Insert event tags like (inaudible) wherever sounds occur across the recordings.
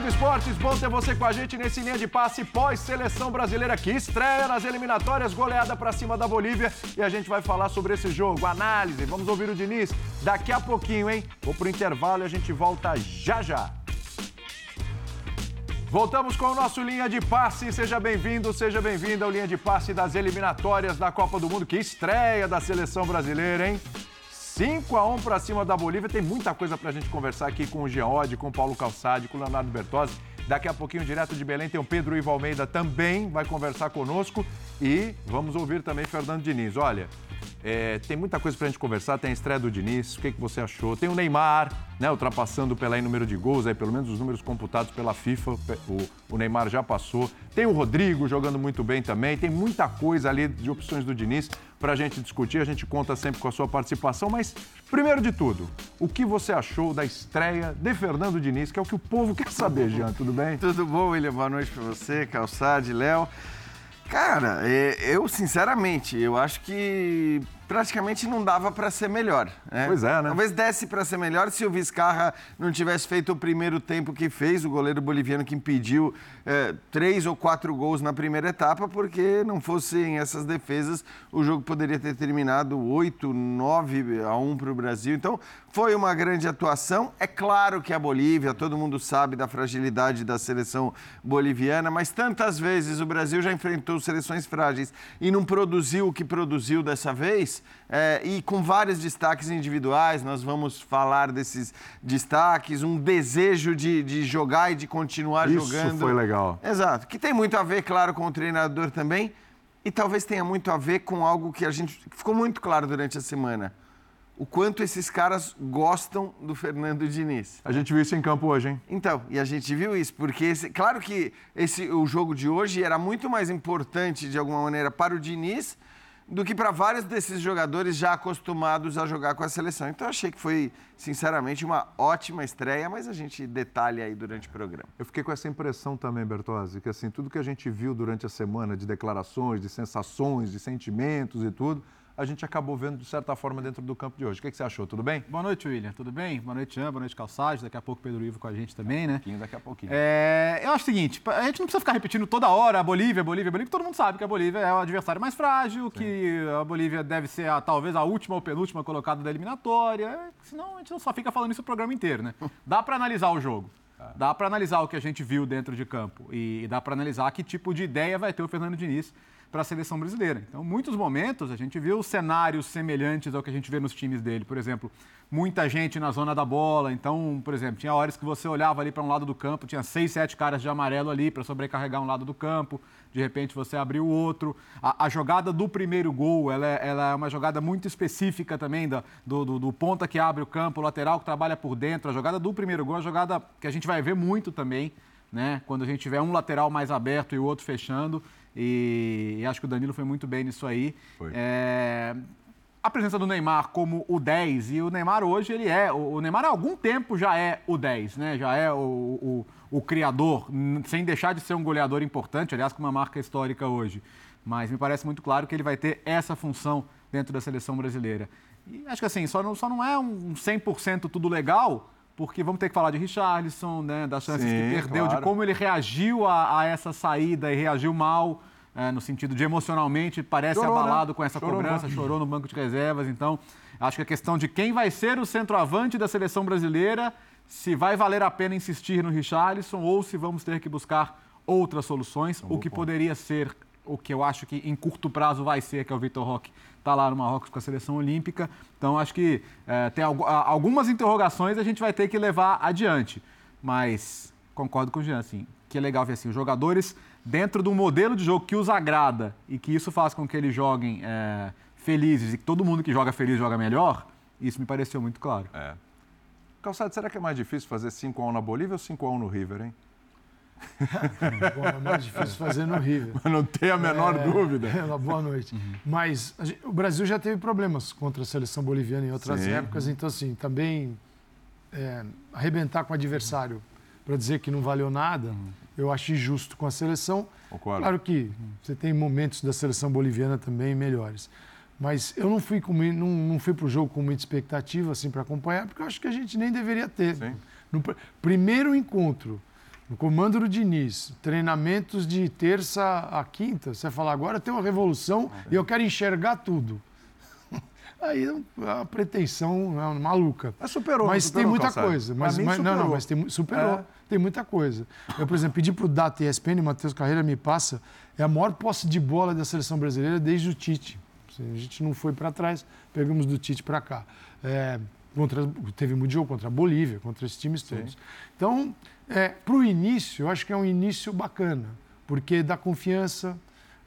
Do Esportes, bom ter você com a gente nesse linha de passe pós-seleção brasileira que estreia nas eliminatórias, goleada para cima da Bolívia. E a gente vai falar sobre esse jogo, análise. Vamos ouvir o Diniz daqui a pouquinho, hein? Vou pro intervalo e a gente volta já já. Voltamos com o nosso Linha de Passe. Seja bem-vindo, seja bem-vinda ao Linha de Passe das eliminatórias da Copa do Mundo, que estreia da seleção brasileira, hein? 5 a 1 para cima da Bolívia. Tem muita coisa para a gente conversar aqui com o Geode, com o Paulo Calçade, com o Leonardo Bertozzi. Daqui a pouquinho, direto de Belém, tem o Pedro Ivo Almeida também, vai conversar conosco. E vamos ouvir também Fernando Diniz. Olha, é, tem muita coisa para a gente conversar. Tem a estreia do Diniz, o que, que você achou? Tem o Neymar, né, ultrapassando pela em número de gols, aí, pelo menos os números computados pela FIFA. O, o Neymar já passou. Tem o Rodrigo jogando muito bem também. Tem muita coisa ali de opções do Diniz para a gente discutir. A gente conta sempre com a sua participação. Mas, primeiro de tudo, o que você achou da estreia de Fernando Diniz, que é o que o povo quer saber, Jean? (laughs) Tudo bem? Tudo bom, William? Boa noite para você, Calçade, Léo. Cara, é, eu sinceramente, eu acho que praticamente não dava para ser melhor. Né? Pois é, né? Talvez desse para ser melhor se o Vizcarra não tivesse feito o primeiro tempo que fez, o goleiro boliviano que impediu é, três ou quatro gols na primeira etapa, porque não fossem essas defesas, o jogo poderia ter terminado 8, 9 a 1 para o Brasil. Então, foi uma grande atuação. É claro que a Bolívia, todo mundo sabe da fragilidade da seleção boliviana, mas tantas vezes o Brasil já enfrentou seleções frágeis e não produziu o que produziu dessa vez, é, e com vários destaques individuais, nós vamos falar desses destaques, um desejo de, de jogar e de continuar Isso jogando. foi legal. Exato, que tem muito a ver, claro, com o treinador também, e talvez tenha muito a ver com algo que a gente que ficou muito claro durante a semana o quanto esses caras gostam do Fernando Diniz. A gente viu isso em campo hoje, hein? Então, e a gente viu isso, porque esse, claro que esse, o jogo de hoje era muito mais importante, de alguma maneira, para o Diniz do que para vários desses jogadores já acostumados a jogar com a seleção. Então, achei que foi, sinceramente, uma ótima estreia, mas a gente detalha aí durante o programa. Eu fiquei com essa impressão também, Bertozzi, que assim, tudo que a gente viu durante a semana de declarações, de sensações, de sentimentos e tudo, a gente acabou vendo de certa forma dentro do campo de hoje. O que, que você achou? Tudo bem? Boa noite, William. Tudo bem? Boa noite, Jean. Boa noite, Calçade. Daqui a pouco Pedro Ivo com a gente também, né? Daqui a pouquinho, daqui a pouquinho. É, eu acho o seguinte, a gente não precisa ficar repetindo toda hora a Bolívia, a Bolívia, Bolívia, todo mundo sabe que a Bolívia é o adversário mais frágil, Sim. que a Bolívia deve ser a, talvez a última ou penúltima colocada da eliminatória, senão a gente só fica falando isso o programa inteiro, né? (laughs) Dá para analisar o jogo. Dá para analisar o que a gente viu dentro de campo e dá para analisar que tipo de ideia vai ter o Fernando Diniz para a seleção brasileira. Então, muitos momentos a gente viu cenários semelhantes ao que a gente vê nos times dele. Por exemplo, muita gente na zona da bola. Então, por exemplo, tinha horas que você olhava ali para um lado do campo, tinha seis, sete caras de amarelo ali para sobrecarregar um lado do campo. De repente você abriu o outro. A, a jogada do primeiro gol, ela é, ela é, uma jogada muito específica também da, do, do, do, ponta que abre o campo, o lateral que trabalha por dentro. A jogada do primeiro gol é uma jogada que a gente vai ver muito também, né? Quando a gente tiver um lateral mais aberto e o outro fechando. E, e, acho que o Danilo foi muito bem nisso aí. É, a presença do Neymar como o 10, e o Neymar hoje ele é, o Neymar há algum tempo já é o 10, né? Já é o, o, o criador, sem deixar de ser um goleador importante, aliás, com uma marca histórica hoje. Mas me parece muito claro que ele vai ter essa função dentro da seleção brasileira. E acho que assim, só não, só não é um 100% tudo legal, porque vamos ter que falar de Richarlison, né, das chances Sim, que perdeu, claro. de como ele reagiu a, a essa saída e reagiu mal, é, no sentido de emocionalmente parece chorou, né? abalado né? com essa chorou cobrança, chorou no banco de reservas. Então, acho que a questão de quem vai ser o centroavante da seleção brasileira, se vai valer a pena insistir no Richarlison ou se vamos ter que buscar outras soluções, o que poderia ser o que eu acho que em curto prazo vai ser, que é o Vitor Roque, está lá no Marrocos com a seleção olímpica. Então, acho que é, tem algumas interrogações a gente vai ter que levar adiante. Mas concordo com o Jean, assim, que é legal ver assim, os jogadores dentro do modelo de jogo que os agrada e que isso faz com que eles joguem é, felizes e que todo mundo que joga feliz joga melhor, isso me pareceu muito claro. É. Calçado, será que é mais difícil fazer 5x1 na Bolívia ou 5x1 no River, hein? Bom, é mais difícil fazer no River. Mas não tem a menor é, dúvida. É, boa noite. Uhum. Mas gente, o Brasil já teve problemas contra a seleção boliviana em outras Sim. épocas, então, assim, também é, arrebentar com o adversário para dizer que não valeu nada, uhum. eu acho injusto com a seleção. Concordo. Claro que você tem momentos da seleção boliviana também melhores. Mas eu não fui, com, não, não fui para o jogo com muita expectativa assim, para acompanhar, porque eu acho que a gente nem deveria ter. Sim. No primeiro encontro no comando do Diniz, treinamentos de terça a quinta, você fala, agora tem uma revolução e eu quero enxergar tudo. (laughs) Aí a pretensão é maluca. Mas superou, Mas superou, tem muita Calçado. coisa. Mas, mas- não, não, mas tem, superou. É. Tem muita coisa. Eu, por exemplo, pedi para o Data ESPN, o Matheus Carreira me passa, é a maior posse de bola da seleção brasileira desde o Tite. Assim, A gente não foi para trás, pegamos do Tite para cá. É, contra, teve jogo contra a Bolívia, contra esses times todos. Então, para o início, eu acho que é um início bacana, porque dá confiança,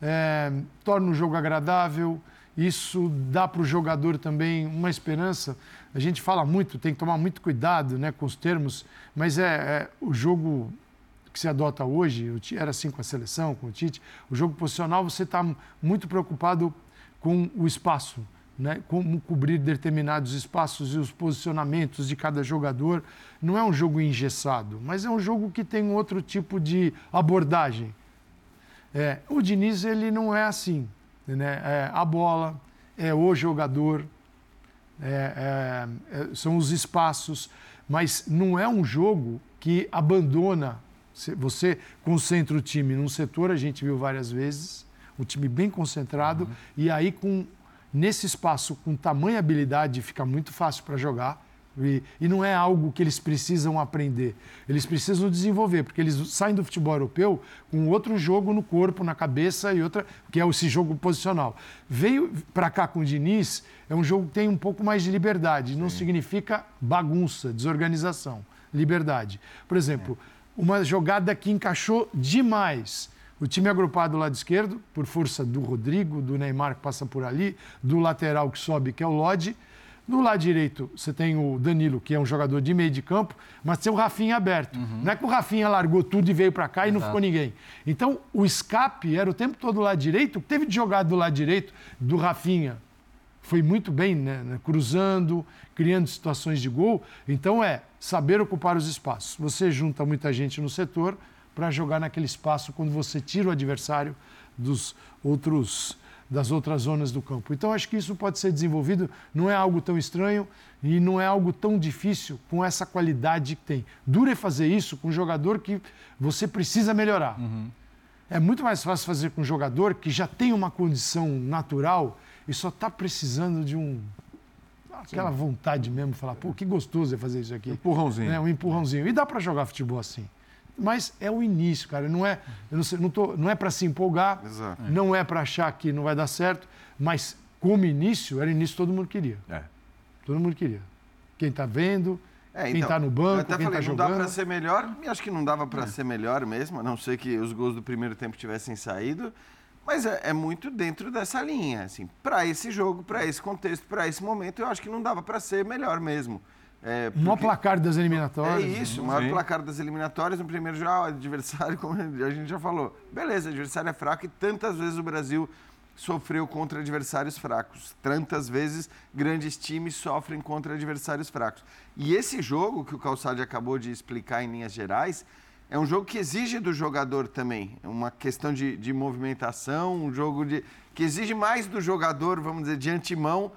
é, torna o jogo agradável, isso dá para o jogador também uma esperança. A gente fala muito, tem que tomar muito cuidado né, com os termos, mas é, é o jogo que se adota hoje, era assim com a seleção, com o Tite, o jogo posicional você está muito preocupado com o espaço, né? como cobrir determinados espaços e os posicionamentos de cada jogador. Não é um jogo engessado, mas é um jogo que tem um outro tipo de abordagem. É, o Diniz ele não é assim. Né? É a bola, é o jogador, é- é- é- são os espaços, mas não é um jogo que abandona. Você concentra o time num setor, a gente viu várias vezes, o time bem concentrado, e aí com nesse espaço com tamanha habilidade fica muito fácil para jogar. E, e não é algo que eles precisam aprender. Eles precisam desenvolver, porque eles saem do futebol europeu com outro jogo no corpo, na cabeça e outra, que é esse jogo posicional. Veio para cá com o Diniz, é um jogo que tem um pouco mais de liberdade. Não significa bagunça, desorganização. Liberdade. Por exemplo, uma jogada que encaixou demais. O time agrupado do lado esquerdo, por força do Rodrigo, do Neymar que passa por ali, do lateral que sobe, que é o Lodge. Do lado direito, você tem o Danilo, que é um jogador de meio de campo, mas tem o Rafinha aberto. Não é que o Rafinha largou tudo e veio para cá e não ficou ninguém. Então, o escape era o tempo todo do lado direito. O que teve de jogada do lado direito do Rafinha foi muito bem, né? né, cruzando, criando situações de gol. Então, é saber ocupar os espaços. Você junta muita gente no setor para jogar naquele espaço quando você tira o adversário dos outros das outras zonas do campo. Então acho que isso pode ser desenvolvido, não é algo tão estranho e não é algo tão difícil com essa qualidade que tem. Duro é fazer isso com um jogador que você precisa melhorar. É muito mais fácil fazer com um jogador que já tem uma condição natural e só está precisando de um aquela vontade mesmo, falar, pô, que gostoso é fazer isso aqui. Empurrãozinho. Né, um empurrãozinho. E dá para jogar futebol assim. Mas é o início, cara. Não é, não, sei, não, tô, não é para se empolgar, Exato. não é para achar que não vai dar certo, mas como início, era início que todo mundo queria. É. Todo mundo queria. Quem está vendo, É, quem então, está no eu banco, até quem falei, está não dá jogando. para ser melhor, e acho que não dava para ser melhor mesmo, a não ser que os gols do primeiro tempo tivessem saído. Mas é, é muito dentro dessa linha, assim, para esse jogo, para esse contexto, para esse momento, eu acho que não dava para ser melhor mesmo. É, O maior porque- placar das É eliminatórias. isso, o maior Sim. placar das eliminatórias no primeiro jogo, ah, adversário, (laughs) como a gente já falou. Beleza, adversário é fraco e tantas vezes o Brasil sofreu contra adversários fracos. Tantas vezes grandes times sofrem contra adversários fracos. E esse jogo que o Calçade acabou de explicar em linhas gerais é um jogo que exige do jogador também. É uma questão de, de movimentação, um jogo de, que exige mais do jogador, vamos dizer, de antemão,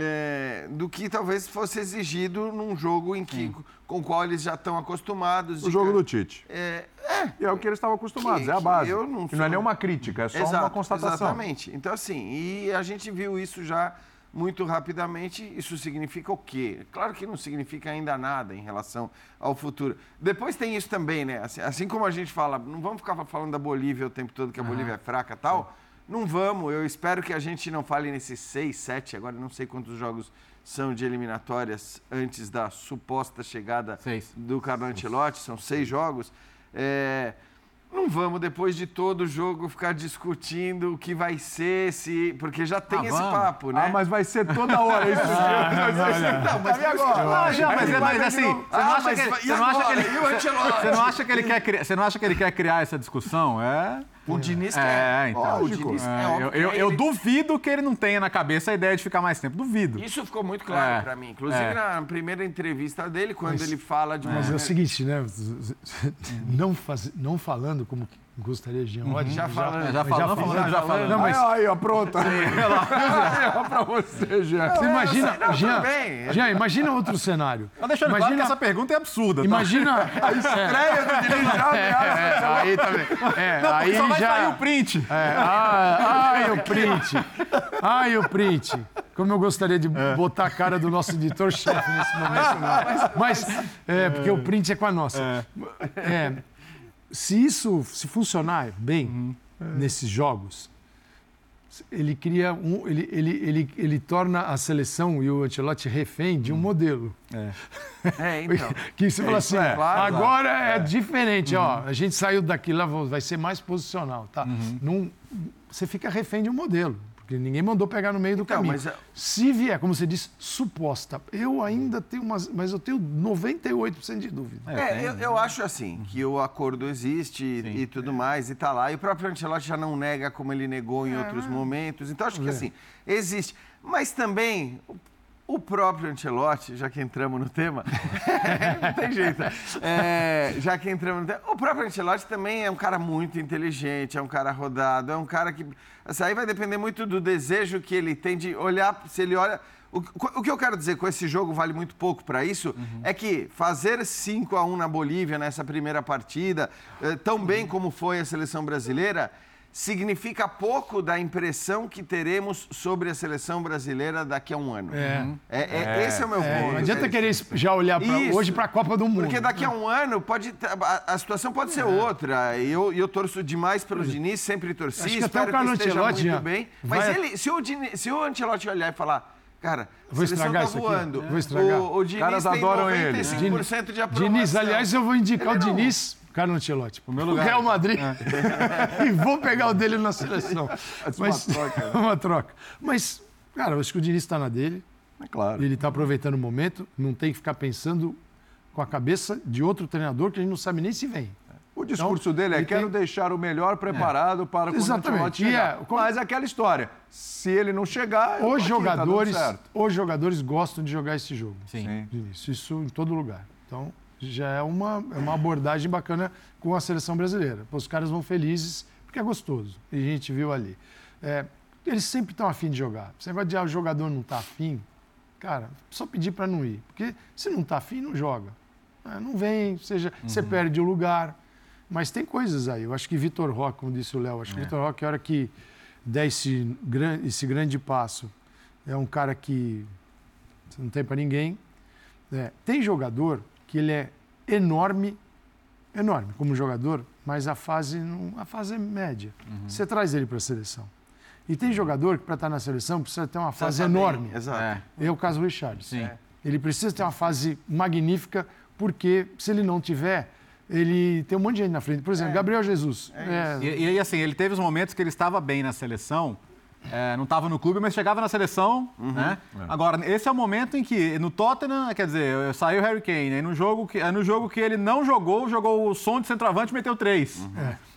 é, do que talvez fosse exigido num jogo em que, com o qual eles já estão acostumados. O jogo ca- do Tite. É, é, E é o que eles estavam acostumados, Que- é a que base. eu não E não é sou- nenhuma crítica, é só uma Exato, constatação. Exatamente. Então, assim, e a gente viu isso já muito rapidamente. Isso significa o quê? Claro que não significa ainda nada em relação ao futuro. Depois tem isso também, né? Assim, assim como a gente fala, não vamos ficar falando da Bolívia o tempo todo, que a Bolívia é fraca e tal. Não vamos. Eu espero que a gente não fale nesses seis, sete, agora não sei quantos jogos são de eliminatórias antes da suposta chegada Seis. do Carlo Ancelotti, são seis jogos. É, não vamos, depois de todo jogo, ficar discutindo o que vai ser, se, porque já tem Ah, esse vamos. papo, né? Ah, mas vai ser toda hora (laughs) isso. Não, mas e agora? Ah, já, mas, é- mas assim, você Ah, não acha mas que ele, vai- você não acha que ele, o Ancelotti? você não acha que ele quer criar, você não acha que ele quer criar essa discussão? É. O Diniz É, quer. então. Ó, o Lógico. Diniz, É, é, eu, eu, eu ele- duvido que ele não tenha na cabeça a ideia de ficar mais tempo. Duvido. Isso ficou muito claro É, pra mim. Inclusive é. na primeira entrevista dele, quando ele fala de uma Mas é o maneira- seguinte, né? (laughs) Não, faz, não falando como que Gostaria de Jean Oddi. Já falando. Já falando, falando, já falando. Não, mas Aí, ó, pronto. Aí, (laughs) pra você, Jean. você imagina, não, Jean. Jean, imagina outro cenário. Tá deixando claro imagina, que essa pergunta é absurda. tá? imagina, (laughs) Estreia do Diniz já é, ameaça. é, aí também, é, Não, aí só vai já, sair o print. É, ah, ai, o print. Ai, o print. Como eu gostaria de botar a cara do nosso editor-chefe nesse momento. Não. (laughs) Mas, é, porque o print é com a nossa. É, se isso se funcionar bem nesses jogos, ele cria um. Ele, ele, ele, ele torna a seleção e o Ancelotti refém de um modelo. É, então. (laughs) Que você fala assim, é, claro, agora é, diferente, ó. A gente saiu daqui lá, vai ser mais posicional, tá? Não, você fica refém de um modelo, porque ninguém mandou pegar no meio do Então, caminho. mas é- Se vier, como você disse, suposta, eu ainda tenho umas, mas eu tenho 98% de dúvida. É, eu, eu acho assim, que o acordo existe e, e tudo mais, e tá lá. E o próprio Ancelotti já não nega como ele negou em outros momentos. Então, acho que assim, existe. Mas também, o- próprio Ancelotti, já que entramos no tema, (laughs) não tem jeito. É, já que entramos no tema, o próprio Ancelotti também é um cara muito inteligente, é um cara rodado, é um cara que. Assim, aí vai depender muito do desejo que ele tem de olhar, se ele olha. O, o que eu quero dizer com esse jogo vale muito pouco para isso é que fazer 5 a 1 na Bolívia nessa primeira partida, eh, tão bem como foi a seleção brasileira, significa pouco da impressão que teremos sobre a seleção brasileira daqui a um ano. É. É, é- esse é o meu É, ponto. não adianta querer já olhar pra, hoje para a Copa do Mundo. Porque daqui a um ano pode a, a situação pode É. ser outra. E eu, eu torço demais pelo Diniz, sempre torci, Acho que até espero o que Carlo esteja muito já bem. Mas vai- ele, se, o Diniz, se o Ancelotti olhar e falar, cara, a Vou seleção estragar tá isso aqui. voando, Vou estragar. o, o Diniz Caras tem adoram ele. 95% de aprovação. Diniz, aliás, eu vou indicar Ele o não- Diniz, Carlo Ancelotti, o meu lugar. Real Madrid, (laughs) e vou pegar o dele na seleção. Mas, uma troca, né? (laughs) uma troca. Mas, cara, eu acho que o Diniz está na dele, É claro. ele está aproveitando o momento, não tem que ficar pensando com a cabeça de outro treinador que a gente não sabe nem se vem. O discurso dele é: quero tem- deixar o melhor preparado para quando o Exatamente. E chegar. é, como- Mas é aquela história: se ele não chegar. Os tá jogadores, certo. os jogadores gostam de jogar esse jogo. Sim. Sim. Diniz, isso em todo lugar. Então, já é uma, é uma abordagem bacana com a seleção brasileira. Os caras vão felizes porque é gostoso. E a gente viu ali. É, eles sempre estão afim de jogar. Esse negócio de ah, o jogador não está afim, cara, só pedir para não ir. Porque se não está afim, não joga. É, não vem, seja, você perde o lugar. Mas tem coisas aí. Eu acho que Vitor Roque, como disse o Léo, acho que Vitor Roque, a hora que der esse, gran- esse grande passo, é um cara que não tem para ninguém. É, tem jogador que ele é enorme, enorme como jogador, mas a fase, não, a fase é média. Você traz ele para a seleção. E tem jogador que para estar na seleção precisa ter uma fase enorme. Exato. É. É o caso do Richard. Sim. Ele precisa ter uma fase magnífica, porque se ele não tiver, ele tem um monte de gente na frente. Por exemplo, Gabriel Jesus. É, E, e, assim, ele teve os momentos que ele estava bem na seleção, é, não estava no clube, mas chegava na seleção, né? Agora, esse é o momento em que, no Tottenham, quer dizer, saiu o Harry Kane, aí no jogo que, no jogo que ele não jogou, jogou o som de centroavante e meteu três.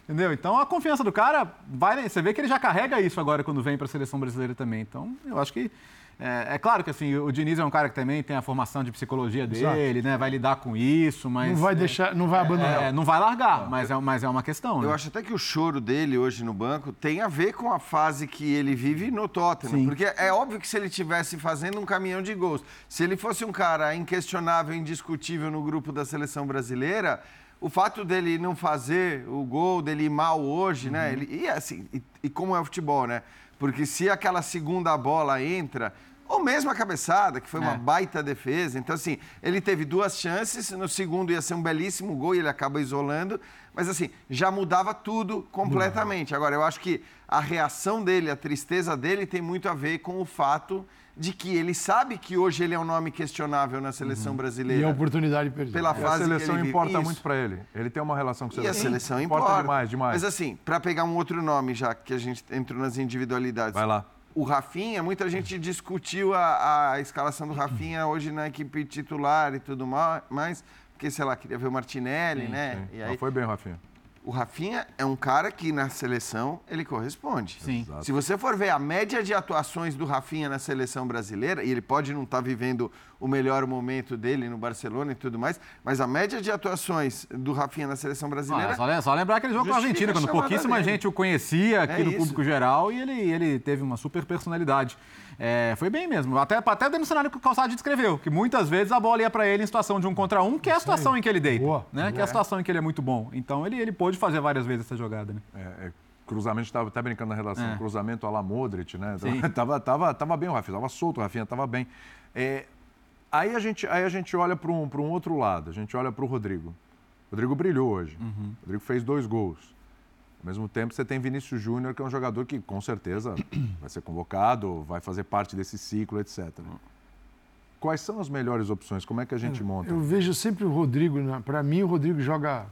Entendeu? Então, a confiança do cara, vai, você vê que ele já carrega isso agora quando vem para a seleção brasileira também. Então, eu acho que é, é claro que assim, o Diniz é um cara que também tem a formação de psicologia dele, né? Vai lidar com isso, mas. não vai é, deixar, não vai abandonar. é, não vai largar, mas é, mas é uma questão. Eu né? acho até que o choro dele hoje no banco tem a ver com a fase que ele vive no Tottenham. Sim. Porque é óbvio que se ele estivesse fazendo um caminhão de gols, se ele fosse um cara inquestionável, indiscutível no grupo da seleção brasileira, o fato dele não fazer o gol, dele ir mal hoje, né? Ele, e assim, e, e como é o futebol, né? Porque se aquela segunda bola entra, ou mesmo a cabeçada, que foi uma É. baita defesa. Então, assim, ele teve duas chances, no segundo ia ser um belíssimo gol e ele acaba isolando. Mas, assim, já mudava tudo completamente. Agora, eu acho que a reação dele, a tristeza dele, tem muito a ver com o fato de que ele sabe que hoje ele é um nome questionável na seleção E a brasileira. oportunidade perdida. Pela E a fase seleção importa Isso. muito para ele. Ele tem uma relação com a E a seleção. seleção importa. demais, demais. Mas assim, para pegar um outro nome, já que a gente entrou nas individualidades. Vai lá. O Rafinha, muita gente (laughs) discutiu a, a escalação do Rafinha hoje na equipe titular e tudo ma- mais, porque, sei lá, queria ver o Martinelli, né? E aí, Não foi bem, Rafinha. O Rafinha é um cara que na seleção ele corresponde. Sim. Se você for ver a média de atuações do Rafinha na seleção brasileira, e ele pode não estar vivendo o melhor momento dele no Barcelona e tudo mais, mas a média de atuações do Rafinha na seleção brasileira. Ah, só, só lembrar aquele jogo com a Argentina, quando pouquíssima dele. gente o conhecia aqui É no isso. público geral e ele, ele teve uma super personalidade. É, foi bem mesmo. Até, até dentro do cenário que o Calçado descreveu, que muitas vezes a bola ia para ele em situação de um contra um, que é a situação em que ele deita. Boa. Né? Que é a situação em que ele é muito bom. Então ele, ele pôde fazer várias vezes essa jogada. Né? É, é, cruzamento, estava até brincando na redação, É. cruzamento a la Modric, né? Sim. (laughs) Tava, tava, tava bem o Rafinha, tava solto o Rafinha, tava bem. É, aí, a gente, aí a gente olha para um, pra um outro lado, a gente olha para o Rodrigo. O Rodrigo brilhou hoje. Uhum. O Rodrigo fez dois gols. Ao mesmo tempo, você tem Vinícius Júnior, que é um jogador que, com certeza, (clears throat) vai ser convocado, vai fazer parte desse ciclo, etc. Quais são as melhores opções? Como é que a gente monta? Eu vejo sempre o Rodrigo, para mim o Rodrigo joga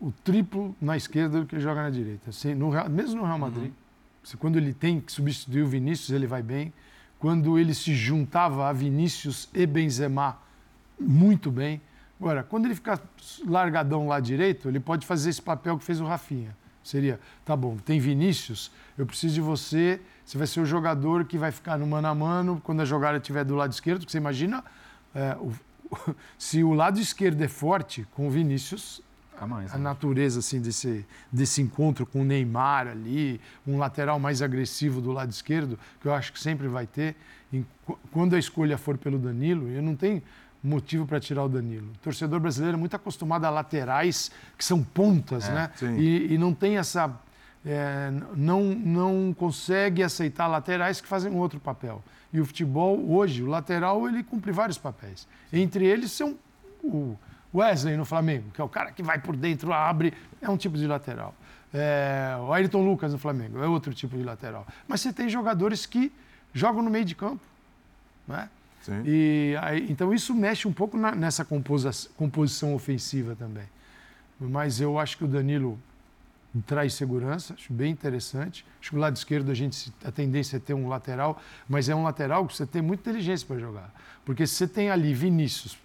o triplo na esquerda do que ele joga na direita. Assim, no mesmo no Real Madrid, se quando ele tem que substituir o Vinícius, ele vai bem. Quando ele se juntava a Vinícius e Benzema, muito bem. Agora, quando ele ficar largadão lá direito, ele pode fazer esse papel que fez o Rafinha. Seria, tá bom, tem Vinícius, eu preciso de você, você vai ser o jogador que vai ficar no mano a mano quando a jogada estiver do lado esquerdo, porque você imagina, é, o- (laughs) se o lado esquerdo é forte com o Vinícius, A mais, a né? natureza assim desse, desse encontro com o Neymar ali, um lateral mais agressivo do lado esquerdo, que eu acho que sempre vai ter. Em- quando a escolha for pelo Danilo, eu não tenho motivo para tirar o Danilo. O torcedor brasileiro é muito acostumado a laterais que são pontas, né? sim. E, e não tem essa. é, não, não consegue aceitar laterais que fazem um outro papel. E o futebol, hoje, o lateral, ele cumpre vários papéis. Entre eles são o Wesley no Flamengo, que é o cara que vai por dentro, abre, é um tipo de lateral. É, o Ayrton Lucas no Flamengo é outro tipo de lateral. Mas você tem jogadores que jogam no meio de campo. Né? Sim. E aí, então isso mexe um pouco na- nessa composição ofensiva também. Mas eu acho que o Danilo traz segurança, acho bem interessante. Acho que o lado esquerdo a gente a tendência é ter um lateral, mas é um lateral que você tem muita inteligência para jogar. Porque se você tem ali Vinícius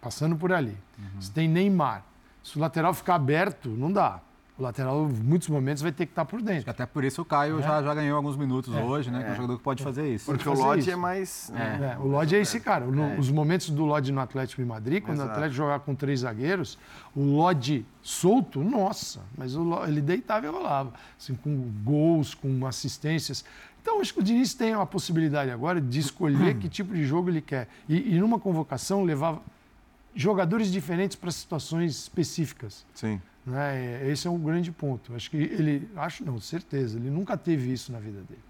passando por ali, você tem Neymar, se o lateral ficar aberto, não dá. O lateral, em muitos momentos, vai ter que estar por dentro. Até por isso o Caio já, já ganhou alguns minutos hoje, né? Que é um jogador que pode fazer isso. Porque o fazer Lodge isso. é mais. É. É, o Lodge é esse cara. No- Os momentos do Lodge no Atlético de Madrid, quando o Exato. Atlético jogava com três zagueiros, o Lodge solto, nossa, mas o ele deitava e rolava. Assim, com gols, com assistências. Então, acho que o Diniz tem a possibilidade agora de escolher que tipo de jogo ele quer. E, e numa convocação, levar jogadores diferentes para situações específicas. Sim. Né? Esse é um grande ponto. Acho que ele, acho não, certeza, ele nunca teve isso na vida dele.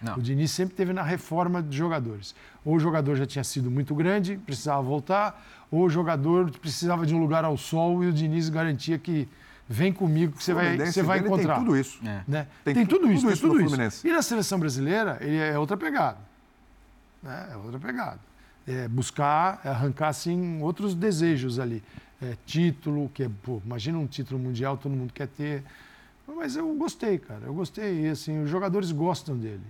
Não. O Diniz sempre teve na reforma de jogadores. Ou o jogador já tinha sido muito grande, precisava voltar, ou o jogador precisava de um lugar ao sol e o Diniz garantia que vem comigo que você vai, você vai encontrar. Tem tudo isso. É. Né? Tem Tem, tu- tudo isso, tudo tem isso no tudo isso. E na seleção brasileira, ele é outra pegada. Né? É outra pegada. É buscar, é arrancar assim, outros desejos ali. É, título, que é, pô, imagina um título mundial, todo mundo quer ter. Mas eu gostei, cara. Eu gostei. E assim, os jogadores gostam dele.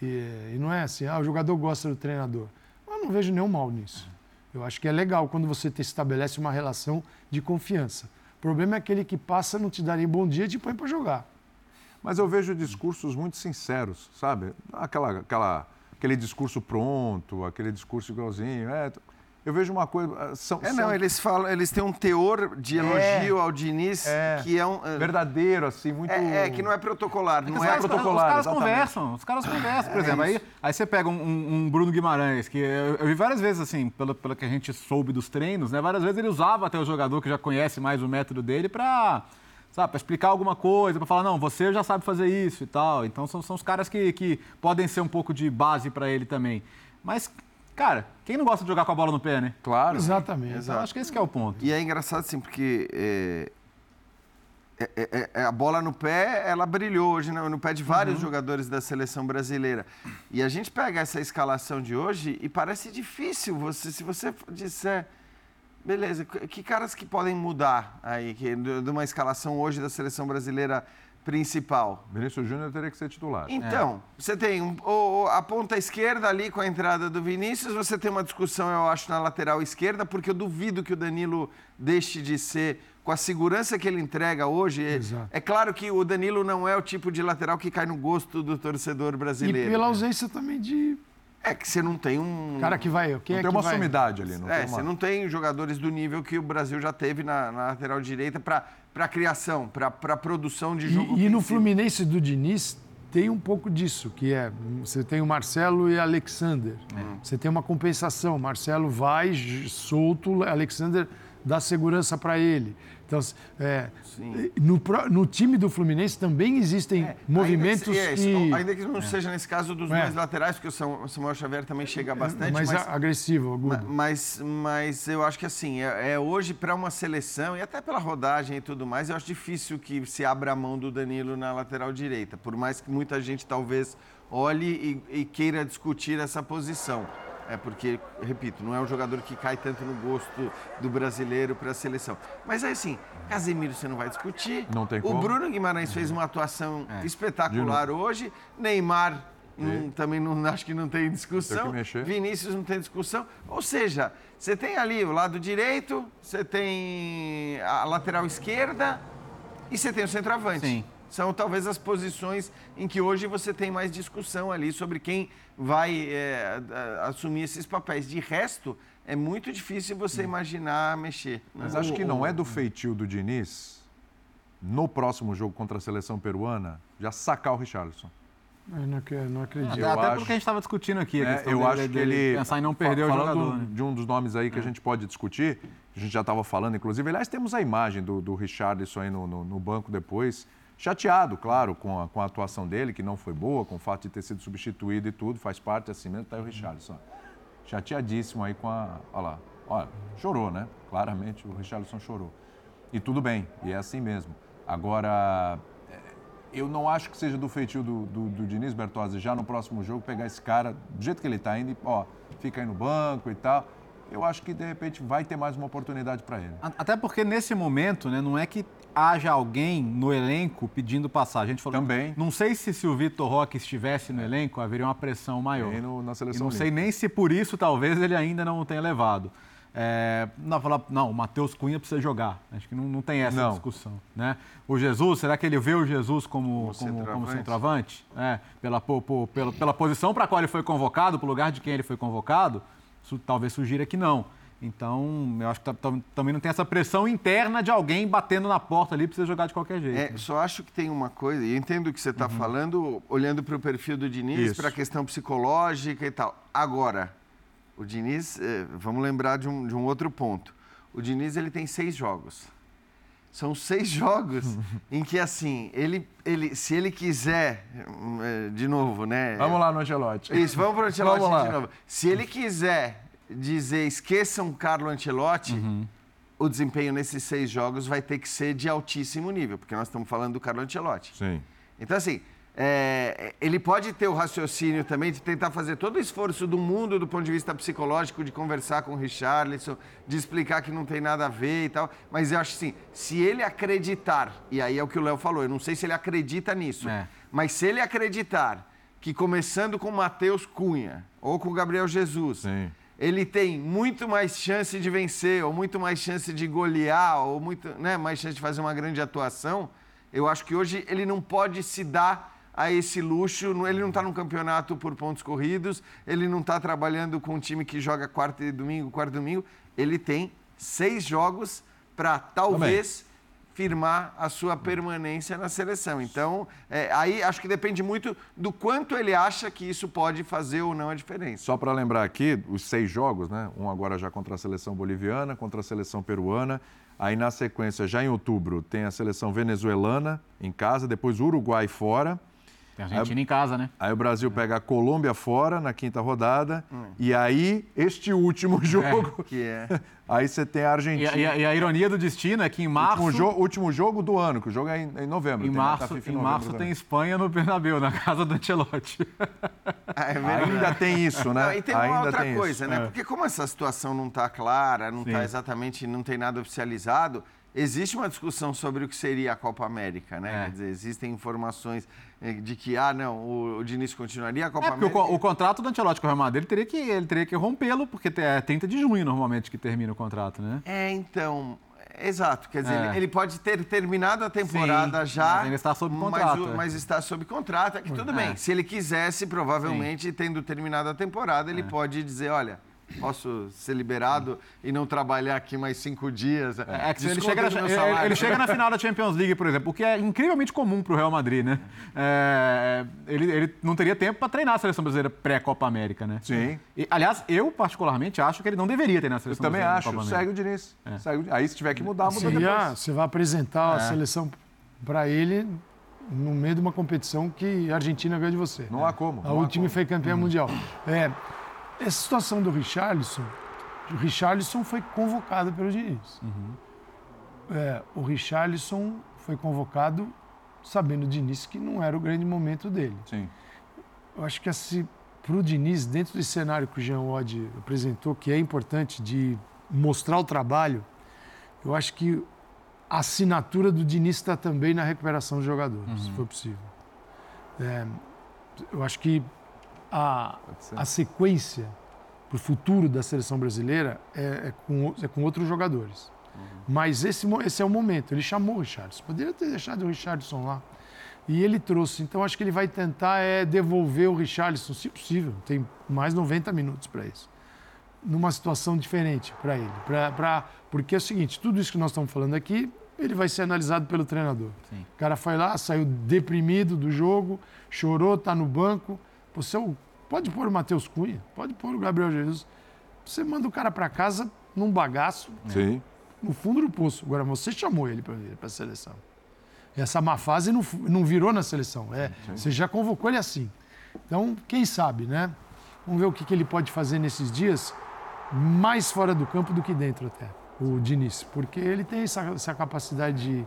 E, e não é assim, ah, o jogador gosta do treinador. Eu não vejo nenhum mal nisso. Eu acho que é legal quando você te estabelece uma relação de confiança. O problema é aquele que passa, não te dá nem bom dia e te põe para jogar. Mas eu vejo discursos muito sinceros, sabe? Aquela, aquela, aquele discurso pronto, aquele discurso igualzinho. É, eu vejo uma coisa. São, É, são não, eles falam, eles têm um teor de elogio ao Diniz É. que é um. é- verdadeiro, assim, muito. É, é, que não é protocolar, não Os é caras, protocolar, os caras exatamente. conversam, os caras conversam, por exemplo. Aí, aí você pega um, um- Bruno Guimarães, que eu, eu vi várias vezes, assim, pelo, pelo que a gente soube dos treinos, né? Várias vezes ele usava até o jogador que já conhece mais o método dele pra, sabe, pra explicar alguma coisa, pra falar, não, você já sabe fazer isso e tal. Então são, são os caras que, que podem ser um pouco de base pra ele também. Mas, cara, quem não gosta de jogar com a bola no pé, né? Claro. Exatamente. Então, acho que esse que é o ponto. E é engraçado assim, porque é, é- é- é- a bola no pé, ela brilhou hoje no, no pé de vários Uhum. jogadores da seleção brasileira. E a gente pega essa escalação de hoje e parece difícil você, se você disser, beleza, que caras que podem mudar aí, que, de uma escalação hoje da seleção brasileira principal? Vinícius Júnior teria que ser titular. Então, você tem um- o- a ponta esquerda ali com a entrada do Vinícius, você tem uma discussão, eu acho, na lateral esquerda, porque eu duvido que o Danilo deixe de ser com a segurança que ele entrega hoje. É, Exato. é claro que o Danilo não é o tipo de lateral que cai no gosto do torcedor E brasileiro. pela né? ausência também de É que você não tem um. cara que vai. Quem Não é tem que uma vai? sumidade ali. Não É, tem uma... você não tem jogadores do nível que o Brasil já teve na, na lateral direita para criação, para produção de jogo. E, e no. Fluminense do Diniz tem um pouco disso, que é você tem o Marcelo e Alexander. Você tem uma compensação. Marcelo vai solto, Alexander dá segurança para ele. Então, é, no, no time do Fluminense também existem movimentos ainda que, que. é, ainda que não seja nesse caso dos É. dois laterais, porque o Sam- o Samuel Xavier também chega bastante, mais mas, agressivo, agudo. mas, mas eu acho que assim, é, é hoje para uma seleção, e até pela rodagem e tudo mais, eu acho difícil que se abra a mão do Danilo na lateral direita, por mais que muita gente talvez olhe e, e queira discutir essa posição. É porque, repito, não é um jogador que cai tanto no gosto do brasileiro para a seleção. Mas é assim, Casemiro você não vai discutir. Não tem o como. Bruno Guimarães fez uma atuação espetacular hoje. Neymar não- também não, acho que não tem discussão. Tem que mexer. Vinícius não tem discussão. Ou seja, você tem ali o lado direito, você tem a lateral esquerda e você tem o centroavante. Sim. São talvez as posições em que hoje você tem mais discussão ali sobre quem vai é, assumir esses papéis. De resto, é muito difícil você imaginar mexer. né? Mas acho que não é do feitio do Diniz, no próximo jogo contra a seleção peruana, já sacar o Richarlison. Eu não, acredito. Até, Eu até acho- porque a gente estava discutindo aqui. A É, eu dele- acho que ele. Pensar em não perder o jogador. né? de um dos nomes aí que a gente pode discutir, a gente já estava falando, inclusive. Aliás, temos a imagem do, do Richardson aí no, no- no banco depois. Chateado, claro, com a, com a atuação dele, que não foi boa, com o fato de ter sido substituído e tudo, faz parte assim mesmo. Tá aí o Richardson. Chateadíssimo aí com a. Olha lá. Olha, chorou, né? Claramente o Richardson chorou. E tudo bem, e é assim mesmo. Agora, eu não acho que seja do feitio do, do, do Diniz Bertozzi já no próximo jogo pegar esse cara do jeito que ele está indo, ó, fica aí no banco e tal. Eu acho que de repente vai ter mais uma oportunidade para ele. Até porque nesse momento, né, não é que haja alguém no elenco pedindo passagem. A gente falou, Também. Não sei se se o Vitor Roque estivesse no elenco, haveria uma pressão maior. E no- na E seleção não sei nem se por isso talvez ele ainda não tenha levado. É, não, falar, não, o Matheus Cunha precisa jogar. Acho que não, não tem essa Não. discussão. Né? O Jesus, será que ele vê o Jesus como, Como como, como centroavante? centroavante? É, pela, po- po- pela, pela posição para a qual ele foi convocado, pelo lugar de quem ele foi convocado, isso talvez sugira que não. Então, eu acho que tá- tam- também não tem essa pressão interna de alguém batendo na porta ali, precisa jogar de qualquer jeito. É, só acho que tem uma coisa, e eu entendo o que você está falando, olhando para o perfil do Diniz, para a questão psicológica e tal. Agora, o Diniz, eh, vamos lembrar de um, de um outro ponto. O Diniz ele tem seis jogos. São seis (laughs) jogos (laughs) em que, assim, ele, ele, se ele quiser, eh, de novo, né? Vamos lá no Angelotti. Isso, vamos para o (laughs) Vamos lá. de novo. Se ele quiser dizer esqueçam Carlo Ancelotti, Uhum. o desempenho nesses seis jogos vai ter que ser de altíssimo nível, porque nós estamos falando do Carlo Ancelotti. Sim. Então, assim, é, ele pode ter o raciocínio também de tentar fazer todo o esforço do mundo do ponto de vista psicológico, de conversar com o Richarlison, de explicar que não tem nada a ver e tal. Mas eu acho assim, se ele acreditar, e aí é o que o Léo falou, eu não sei se ele acredita nisso, É. mas se ele acreditar que começando com o Matheus Cunha ou com o Gabriel Jesus, Sim. Ele tem muito mais chance de vencer, ou muito mais chance de golear, ou muito, né, mais chance de fazer uma grande atuação, eu acho que hoje ele não pode se dar a esse luxo. Ele não está num campeonato por pontos corridos, ele não está trabalhando com um time que joga quarta e domingo, quarta e domingo. Ele tem seis jogos para talvez firmar a sua permanência na seleção. Então, é, aí acho que depende muito do quanto ele acha que isso pode fazer ou não a diferença. Só para lembrar aqui, os seis jogos, né? Um agora já contra a seleção boliviana, contra a seleção peruana. Aí na sequência, já em outubro, tem a seleção venezuelana em casa, depois Uruguai fora. Tem a Argentina em casa, né? Aí o Brasil pega a Colômbia fora na quinta rodada. E aí, este último (laughs) jogo. Que é. (laughs) Aí você tem a E, Argentina. e a- e a ironia do destino é que em março. Último, jo- último jogo do ano, que o jogo é em, em novembro. Em março, em novembro março também. tem Espanha no Bernabéu, na casa do Ancelotti. Ah, é verdade. Ainda tem isso, né? Não, e tem uma Ainda outra tem coisa, isso. né? É. Porque como essa situação não está clara, não está exatamente, não tem nada oficializado, existe uma discussão sobre o que seria a Copa América, né? É. Quer dizer, existem informações eh, de que, ah, não, o, o Diniz continuaria a Copa É, porque o, América. co- o contrato do Ancelotti com o Real Madrid, ele teria que, ele teria que rompê-lo, porque é 30 de junho normalmente que termina o contrato, né? É, então, exato. Quer dizer, É. ele, pode ter terminado a temporada Sim, já. mas ainda está sob mas contrato, o- é. Mas, está sob contrato. É que tudo bem. Se ele quisesse, provavelmente, tendo terminado a temporada, É. ele pode dizer: olha. Posso ser liberado e não trabalhar aqui mais cinco dias? É que se ele chega, na, ele- chega na final da Champions League, por exemplo, o que é incrivelmente comum para o Real Madrid, né? É, ele, ele não teria tempo para treinar a seleção brasileira pré-Copa América, né? Sim. E, aliás, eu particularmente acho que ele não deveria treinar a Eu seleção também brasileira na acho. Copa América. Segue o Diniz. Segue o- Aí se tiver que mudar, muda Seria, depois. você vai apresentar a É. seleção para ele no meio de uma competição que a Argentina ganha de você. Não há como. A última como. foi campeã mundial. É, essa situação do Richarlison, o Richarlison foi convocado pelo Diniz. É, o Richarlison foi convocado sabendo o Diniz que não era o grande momento dele. Sim. Eu acho que para o Diniz, dentro desse cenário que o Jean Oddi apresentou, que é importante de mostrar o trabalho, eu acho que a assinatura do Diniz está também na recuperação dos jogadores, se for possível. É, eu acho que a, a sequência para o futuro da seleção brasileira é, é com, é com outros jogadores. Mas esse, esse é o momento. Ele chamou o Richardson. Poderia ter deixado o Richardson lá. E ele trouxe. Então acho que ele vai tentar é, devolver o Richarlison, se possível. Tem mais 90 minutos para isso. Numa situação diferente para ele. Pra, pra- porque é o seguinte: tudo isso que nós estamos falando aqui, ele vai ser analisado pelo treinador. Sim. O cara foi lá, saiu deprimido do jogo, chorou, está no banco. Você é pode pôr o Matheus Cunha, pode pôr o Gabriel Jesus. Você manda o cara para casa num bagaço, Sim. no fundo do poço. Agora, você chamou ele para a seleção. Essa má fase não, não virou na seleção. É, você já convocou ele assim. Então, quem sabe, né? Vamos ver o que, que ele pode fazer nesses dias, mais fora do campo do que dentro até, o Diniz. Porque ele tem essa, essa capacidade de,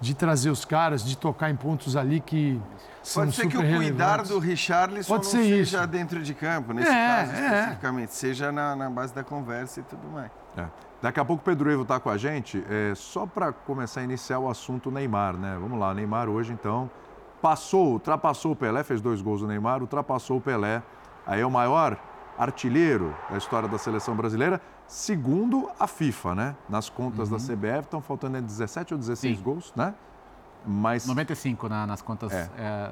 de trazer os caras, de tocar em pontos ali que são Pode ser que o super cuidar do Richarlison Pode não ser seja isso. dentro de campo, nesse É, caso é. especificamente, seja na, na base da conversa e tudo mais. É. Daqui a pouco o Pedro Evo está com a gente. É, só para começar a iniciar o assunto Neymar, né? Vamos lá, Neymar hoje então passou, ultrapassou o Pelé, fez dois gols o Neymar, ultrapassou o Pelé. Aí é o maior artilheiro da história da seleção brasileira, segundo a FIFA, né? Nas contas da CBF estão faltando é 17 ou 16 Sim. gols, né? Mas 95 na- nas contas É. é,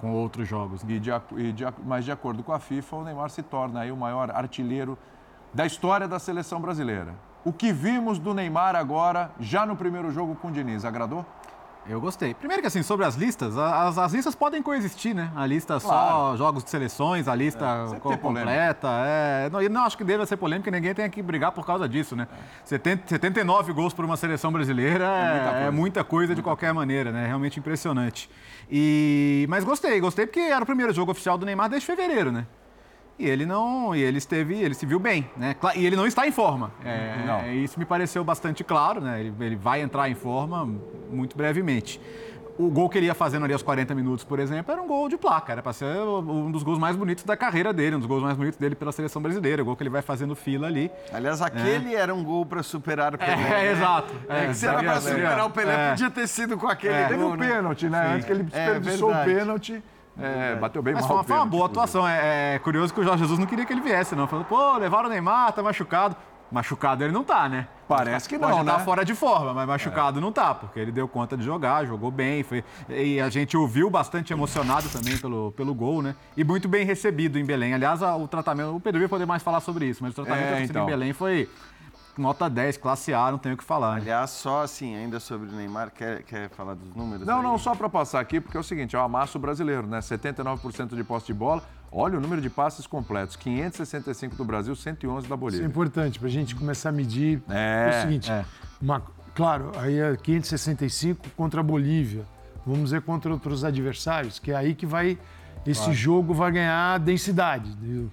com, outros jogos. né? E de, e de mas de acordo com a FIFA, o Neymar se torna aí o maior artilheiro da história da seleção brasileira. O que vimos do Neymar agora, já no primeiro jogo com o Diniz, agradou? Eu gostei. Primeiro que assim, sobre as listas, as, as listas podem coexistir, né? A lista só Claro. jogos de seleções, a lista polêmica. completa. É, não, não acho que deva ser polêmica, ninguém tem que brigar por causa disso, né? 70, 79 gols por uma seleção brasileira é, muita coisa. é muita coisa de qualquer maneira, né? Realmente impressionante. E, mas gostei, gostei porque era o primeiro jogo oficial do Neymar desde fevereiro, né? E ele não, e ele esteve, ele se viu bem, né? E ele não está em forma. É, Não. é, Isso me pareceu bastante claro, né? Ele, ele vai entrar em forma muito brevemente. O gol que ele ia fazendo ali aos 40 minutos, por exemplo, era um gol de placa. Era para ser um dos gols mais bonitos da carreira dele, um dos gols mais bonitos dele pela seleção brasileira. O gol que ele vai fazendo fila ali. Aliás, aquele era um gol para superar o Pelé. (laughs) É, né? exato. É, que se era para superar o Pelé, é. podia ter sido com aquele É. Teve um né? pênalti, né? Antes que ele desperdiçou o pênalti. É, bateu bem Mas mal foi foi uma boa atuação. É, é curioso que o Jorge Jesus não queria que ele viesse, não. Falou, pô, levaram o Neymar, tá machucado. Machucado ele não tá, né? Parece que Pode não, estar né? fora de forma, mas machucado não tá, porque ele deu conta de jogar, jogou bem. Foi... E a gente ouviu bastante emocionado também pelo, pelo gol, né? E muito bem recebido em Belém. Aliás, o tratamento. O Pedro vai poder mais falar sobre isso, mas o tratamento É, então. em Belém foi nota 10, classe A, não tenho o que falar. Aliás, só assim, ainda sobre o Neymar, quer, quer falar dos números? Não, aí? não, só para passar aqui, porque é o seguinte, é o amasso brasileiro, né? 79% de posse de bola. Olha o número de passes completos, 565 do Brasil, 111 da Isso é Bolívia. importante para a gente começar a medir. É, o seguinte, é. uma- claro, aí é 565 contra a Bolívia. Vamos ver contra outros adversários, que é aí que vai esse jogo vai ganhar densidade do-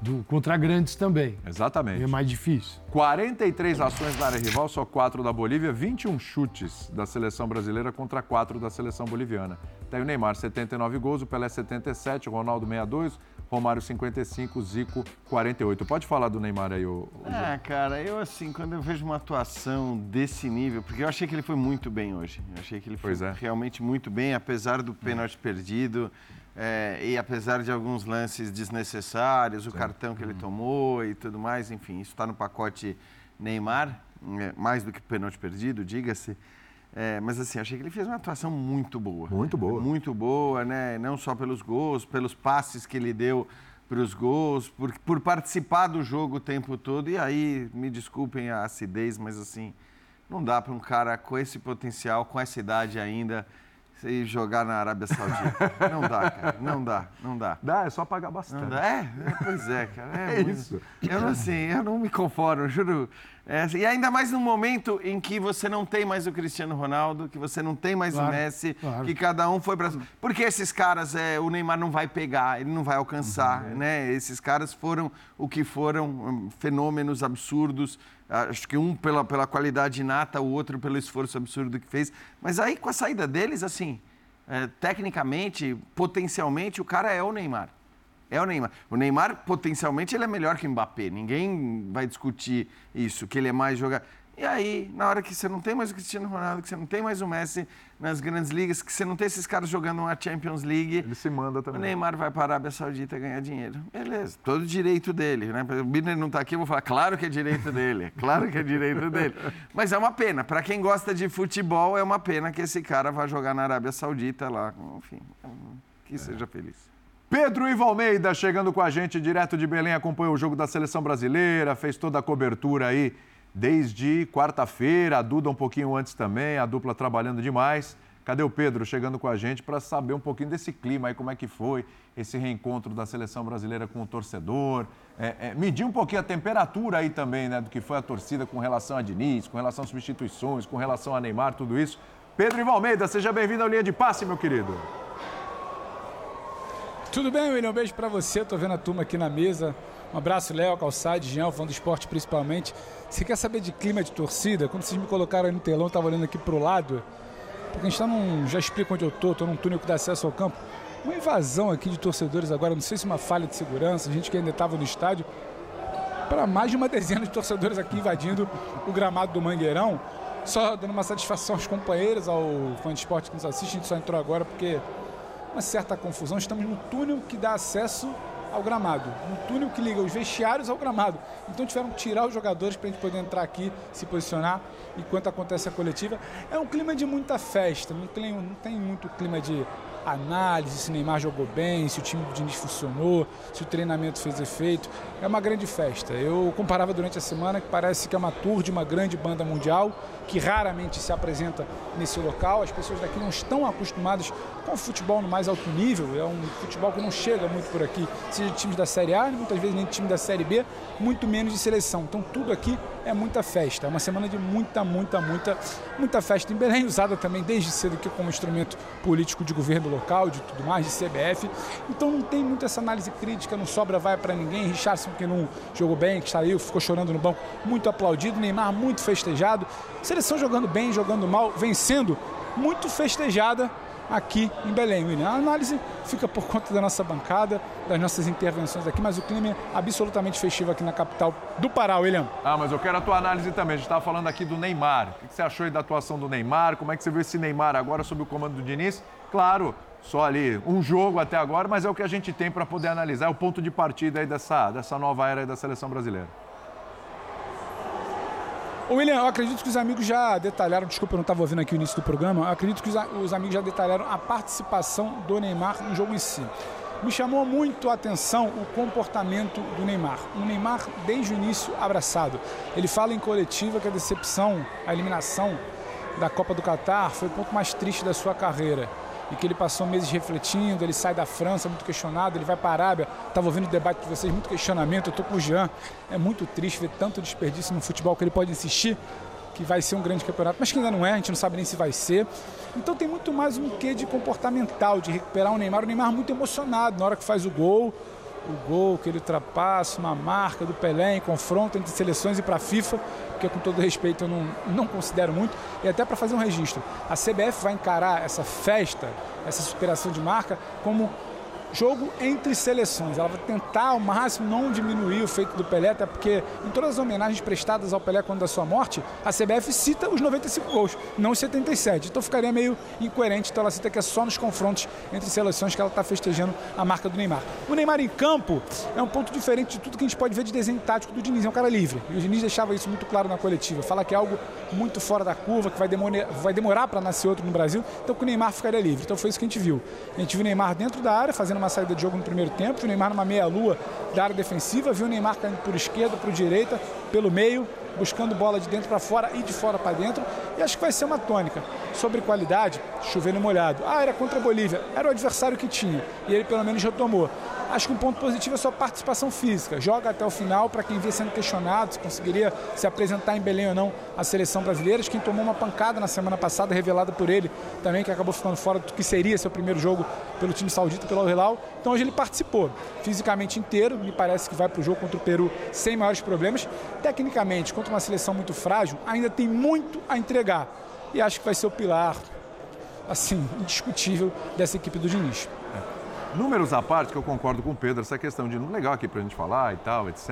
do- contra grandes também. Exatamente. É mais difícil. 43 ações na área rival, só 4 da Bolívia, 21 chutes da seleção brasileira contra 4 da seleção boliviana. Tem o Neymar, 79 gols, o Pelé, 77, o Ronaldo, 62, Romário, 55, Zico, 48. Pode falar do Neymar aí, o, Ah, cara, eu assim, quando eu vejo uma atuação desse nível, porque eu achei que ele foi muito bem hoje. Eu achei que ele foi é. realmente muito bem, apesar do pênalti perdido é, e apesar de alguns lances desnecessários, o cartão que ele tomou e tudo mais, enfim, isso está no pacote Neymar. é, mais do que pênalti perdido, diga-se. É, mas assim, achei que ele fez uma atuação muito boa. Muito boa. Muito boa, né? Não só pelos gols, pelos passes que ele deu para os gols, por, por participar do jogo o tempo todo. E aí, me desculpem a acidez, mas assim, não dá para um cara com esse potencial, com essa idade ainda, e jogar na Arábia Saudita. (laughs) Não dá, cara. Não dá, não dá. Dá, é só pagar bastante. Não dá. É, é, pois é, cara. É, (laughs) É muito- isso. Eu não, assim, eu não me conformo, juro. É, assim, e ainda mais num momento em que você não tem mais o Cristiano Ronaldo, que você não tem mais o Claro, Messi, claro. que cada um foi para. Porque esses caras, é, o Neymar não vai pegar, ele não vai alcançar, Uhum. né? Esses caras foram o que foram, hum, fenômenos absurdos. Acho que um pela, pela qualidade inata, o outro pelo esforço absurdo que fez. Mas aí, com a saída deles, assim, é, tecnicamente, potencialmente, o cara é o Neymar. É o Neymar. O Neymar, potencialmente, ele é melhor que o Mbappé. Ninguém vai discutir isso, que ele é mais jogador. E aí, na hora que você não tem mais o Cristiano Ronaldo, que você não tem mais o Messi nas grandes ligas, que você não tem esses caras jogando uma Champions League, Ele se manda o também. Neymar vai para a Arábia Saudita ganhar dinheiro. Beleza, todo direito dele, né? O Birner não está aqui, eu vou falar, claro que é direito dele, (laughs) claro que é direito dele. Mas é uma pena, para quem gosta de futebol, é uma pena que esse cara vá jogar na Arábia Saudita lá, enfim, que seja feliz. Pedro Ivo Almeida chegando com a gente direto de Belém, acompanhou o jogo da seleção brasileira, fez toda a cobertura aí desde quarta-feira, a Duda um pouquinho antes também, a dupla trabalhando demais. Cadê o Pedro chegando com a gente para saber um pouquinho desse clima aí, como é que foi esse reencontro da seleção brasileira com o torcedor? É, é, medir um pouquinho a temperatura aí também, né, do que foi a torcida com relação a Diniz, com relação às substituições, com relação a Neymar, tudo isso. Pedro Ivo Almeida, seja bem-vindo ao Linha de Passe, meu querido. Tudo bem, William? Um beijo pra você. Tô vendo a turma aqui na mesa. Um abraço, Léo, Calçade, Jean, falando do esporte principalmente. Você quer saber de clima de torcida? Quando vocês me colocaram no telão, eu tava olhando aqui pro lado. Porque a gente tá num. Já explico onde eu tô, tô num túnel que dá acesso ao campo. Uma invasão aqui de torcedores agora, não sei se uma falha de segurança, gente que ainda estava no estádio. Para mais de uma dezena de torcedores aqui invadindo o gramado do Mangueirão. Só dando uma satisfação aos companheiros, ao fã de esporte que nos assiste. A gente só entrou agora porque uma certa confusão. Estamos no túnel que dá acesso ao gramado, no túnel que liga os vestiários ao gramado. Então tiveram que tirar os jogadores para a gente poder entrar aqui, se posicionar enquanto acontece a coletiva. É um clima de muita festa, não tem, não tem muito clima de análise se Neymar jogou bem, se o time do Diniz funcionou, se o treinamento fez efeito. É uma grande festa. Eu comparava durante a semana que parece que é uma tour de uma grande banda mundial que raramente se apresenta nesse local. As pessoas daqui não estão acostumadas com o futebol no mais alto nível. É um futebol que não chega muito por aqui, seja de times da Série A, muitas vezes nem de time da Série B, muito menos de seleção. Então tudo aqui é muita festa. É uma semana de muita, muita, muita, muita festa em Belém, usada também desde cedo aqui como instrumento político de governo local, de tudo mais, de CBF. Então não tem muito essa análise crítica, não sobra vai para ninguém. Richardson que não jogou bem, que saiu, ficou chorando no banco, muito aplaudido. Neymar muito festejado. Seleção jogando bem, jogando mal, vencendo, muito festejada aqui em Belém, William. A análise fica por conta da nossa bancada, das nossas intervenções aqui, mas o clima é absolutamente festivo aqui na capital do Pará, William. Ah, mas eu quero a tua análise também. A gente estava falando aqui do Neymar. O que você achou aí da atuação do Neymar? Como é que você viu esse Neymar agora sob o comando do Diniz? Claro, só ali um jogo até agora, mas é o que a gente tem para poder analisar, é o ponto de partida aí dessa, dessa nova era da seleção brasileira. William, eu acredito que os amigos já detalharam, desculpa, eu não estava ouvindo aqui o início do programa, eu acredito que os amigos já detalharam a participação do Neymar no jogo em si. Me chamou muito a atenção o comportamento do Neymar. Um Neymar, desde o início, abraçado. Ele fala em coletiva que a decepção, a eliminação da Copa do Catar foi o ponto mais triste da sua carreira. E que ele passou meses refletindo, ele sai da França muito questionado, ele vai para a Arábia. Estava ouvindo o debate de vocês, muito questionamento. Eu estou com o Jean. É muito triste ver tanto desperdício no futebol que ele pode insistir que vai ser um grande campeonato, mas que ainda não é, a gente não sabe nem se vai ser. Então tem muito mais um quê de comportamental, de recuperar o Neymar. O Neymar muito emocionado na hora que faz o gol, o gol que ele ultrapassa, uma marca do Pelé em confronto entre seleções e para a FIFA, porque com todo respeito eu não, não considero muito, e até para fazer um registro. A CBF vai encarar essa festa, essa superação de marca, como jogo entre seleções. Ela vai tentar ao máximo não diminuir o feito do Pelé, até porque em todas as homenagens prestadas ao Pelé quando da sua morte, a CBF cita os 95 gols, não os 77. Então ficaria meio incoerente, então ela cita que é só nos confrontos entre seleções que ela está festejando a marca do Neymar. O Neymar em campo é um ponto diferente de tudo que a gente pode ver de desenho tático do Diniz, é um cara livre. E o Diniz deixava isso muito claro na coletiva, fala que é algo muito fora da curva, que vai demorar, vai demorar para nascer outro no Brasil, então que o Neymar ficaria livre. Então foi isso que a gente viu. A gente viu o Neymar dentro da área, fazendo uma saída de jogo no primeiro tempo, o Neymar numa meia-lua da área defensiva, viu o Neymar caindo por esquerda, por direita, pelo meio, buscando bola de dentro para fora e de fora para dentro. E acho que vai ser uma tônica. Sobre qualidade, chovendo molhado. Ah, era contra a Bolívia. Era o adversário que tinha. E ele pelo menos retomou. Acho que um ponto positivo é sua participação física. Joga até o final para quem vê sendo questionado se conseguiria se apresentar em Belém ou não a seleção brasileira. Quem tomou uma pancada na semana passada, revelada por ele também, que acabou ficando fora do que seria seu primeiro jogo pelo time saudita, pelo Al-Hilal. Então hoje ele participou fisicamente inteiro. Me parece que vai para o jogo contra o Peru sem maiores problemas. Tecnicamente, contra uma seleção muito frágil, ainda tem muito a entregar. E acho que vai ser o pilar, assim, indiscutível dessa equipe do Diniz. Números à parte, que eu concordo com o Pedro, essa questão de legal aqui pra gente falar e tal, etc.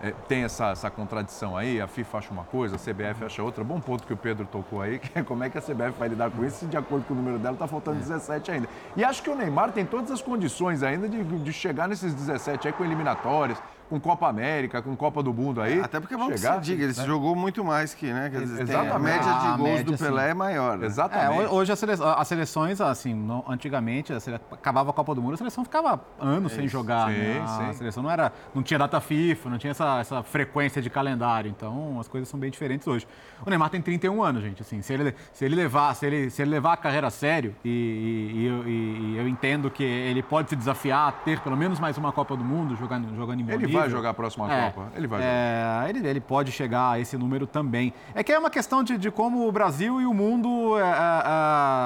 É, tem essa, essa contradição aí, a FIFA acha uma coisa, a CBF acha outra. Bom ponto que o Pedro tocou aí, (laughs) que é como é que a CBF vai lidar com isso se de acordo com o número dela tá faltando 17 ainda. E acho que o Neymar tem todas as condições ainda de, de chegar nesses 17 aí com eliminatórias, com Copa América, com Copa do Mundo aí. Até porque, vamos chegar, que se diga, ele né? jogou muito mais que, né? Quer dizer, tem a Exatamente. média de A gols média, do Pelé sim. é maior. né? É, Exatamente. ho- hoje as, sele- as seleções, assim, não- antigamente, a sele- acabava a Copa do Mundo, a seleção ficava anos sem jogar. Sim, né? A sim. seleção não era, não tinha data FIFA, não tinha essa, essa frequência de calendário. Então, as coisas são bem diferentes hoje. O Neymar tem 31 anos, gente. Assim, se ele, se ele levar, se ele, se ele levar a carreira a sério e, e- e eu, e- eu entendo que ele pode se desafiar a ter pelo menos mais uma Copa do Mundo jogando, jogando em nível. Vai jogar a próxima É, Copa. Ele vai é, ele, ele pode chegar a esse número também. É que é uma questão de, de como o Brasil e o mundo é, é,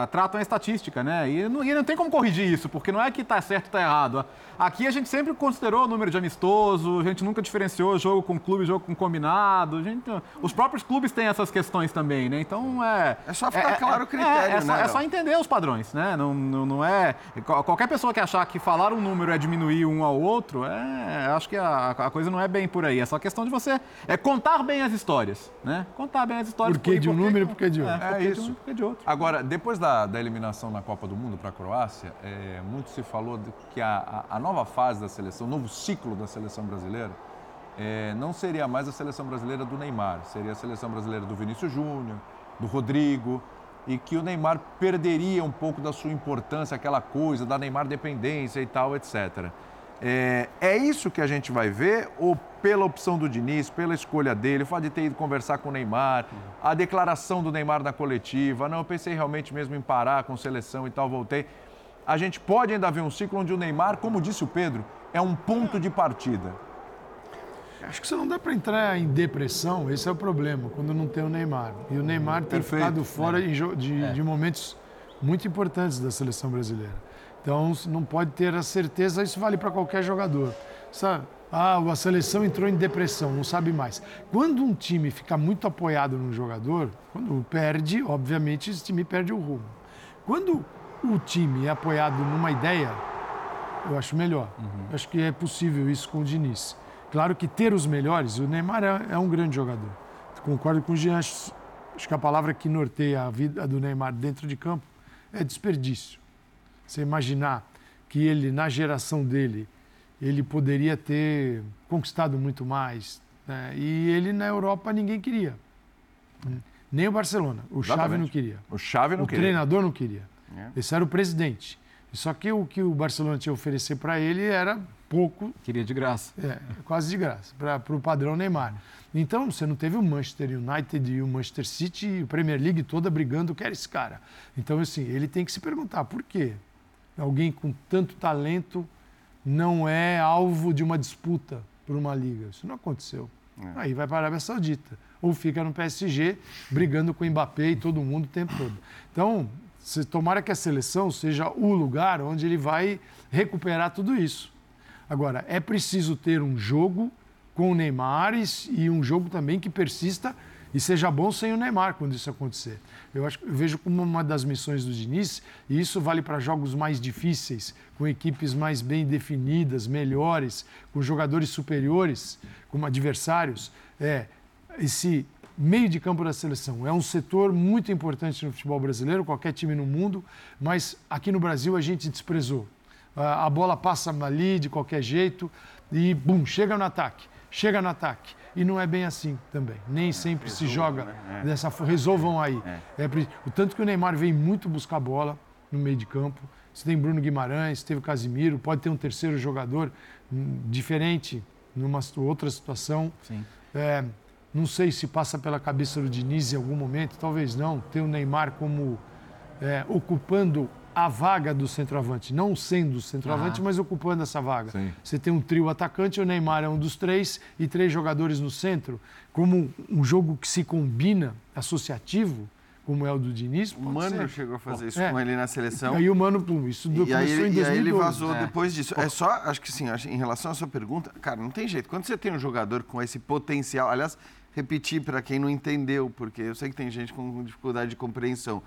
é, tratam a estatística, né? E não, e não tem como corrigir isso, porque não é que está certo ou está errado. Aqui a gente sempre considerou o número de amistoso, a gente nunca diferenciou jogo com clube, jogo com combinado. A gente, os próprios clubes têm essas questões também, né? Então é. É só ficar claro o critério, é, é só, né, É só entender os padrões, né? Não, não, não é. qual- Qualquer pessoa que achar que falar um número é diminuir um ao outro, é, acho que a, a coisa não é bem por aí. É só questão de você é contar bem as histórias, né? Contar bem as histórias. Por que de um número e por que de outro? É, É que de isso. um e por que de outro. Agora, depois da, da eliminação na Copa do Mundo para a Croácia, é, muito se falou de que a, a- a nova fase da seleção, o novo ciclo da seleção brasileira, é, não seria mais a seleção brasileira do Neymar, seria a seleção brasileira do Vinícius Júnior, do Rodrigo, e que o Neymar perderia um pouco da sua importância, aquela coisa da Neymar dependência e tal, etc. É, é isso que a gente vai ver ou pela opção do Diniz, pela escolha dele, o fato de ter ido conversar com o Neymar, a declaração do Neymar na coletiva, não, eu pensei realmente mesmo em parar com seleção e tal, voltei. A gente pode ainda ver um ciclo onde o Neymar, como disse o Pedro, é um ponto de partida. Acho que você não dá para entrar em depressão, esse é o problema, quando não tem o Neymar. E o Neymar tem Perfeito. ficado fora em jo- de, É. de momentos muito importantes da seleção brasileira. Então, não pode ter a certeza, isso vale para qualquer jogador. Sabe? Ah, a seleção entrou em depressão, não sabe mais. Quando um time fica muito apoiado num jogador, quando perde, obviamente esse time perde o rumo. Quando o time é apoiado numa ideia, eu acho melhor. Eu acho que é possível isso com o Diniz. Claro que ter os melhores, o Neymar é, é um grande jogador. Concordo com o Jean, acho que a palavra que norteia a vida do Neymar dentro de campo é desperdício. Você imaginar que ele, na geração dele, ele poderia ter conquistado muito mais. né? E ele, na Europa, ninguém queria. Nem o Barcelona. O Xavi Exatamente. não queria. O Xavi não o queria. treinador não queria. É. Esse era o presidente. Só que o que o Barcelona tinha a oferecer para ele era pouco, Queria de graça. é, quase de graça, para o padrão Neymar. Então, você não teve o Manchester United e o Manchester City e a Premier League toda brigando, quer esse cara. Então, assim, ele tem que se perguntar por quê? Alguém com tanto talento não é alvo de uma disputa por uma liga. Isso não aconteceu. Aí vai para a Arábia Saudita. Ou fica no PSG brigando com o Mbappé e todo mundo o tempo todo. Então, se, tomara que a seleção seja o lugar onde ele vai recuperar tudo isso. Agora, é preciso ter um jogo com o Neymar e um jogo também que persista e seja bom sem o Neymar quando isso acontecer. Eu, acho, eu vejo como uma das missões do Diniz, e isso vale para jogos mais difíceis, com equipes mais bem definidas, melhores, com jogadores superiores, como adversários, é esse meio de campo da seleção. É um setor muito importante no futebol brasileiro, qualquer time no mundo, mas aqui no Brasil a gente desprezou. A bola passa ali de qualquer jeito e, bum, chega no ataque, chega no ataque. E não é bem assim também. Nem sempre se joga né? dessa forma. Resolvam aí. É. o tanto que o Neymar vem muito buscar bola no meio de campo. Você tem Bruno Guimarães, teve Casimiro, pode ter um terceiro jogador hum, diferente numa outra situação. Sim. É, não sei se passa pela cabeça do Diniz em algum momento, talvez não, ter o Neymar como é, ocupando a vaga do centroavante, não sendo centroavante, ah. mas ocupando essa vaga. Sim. Você tem um trio atacante, o Neymar é um dos três e três jogadores no centro, como um jogo que se combina, associativo, como é o do Diniz. O Mano ser. chegou a fazer isso é. com ele na seleção. E aí o Mano, pum, isso e começou aí, em 2012. E aí ele vazou é. depois disso. É só, acho que sim, em relação à sua pergunta, cara, não tem jeito. Quando você tem um jogador com esse potencial, aliás, repetir para quem não entendeu, porque eu sei que tem gente com dificuldade de compreensão.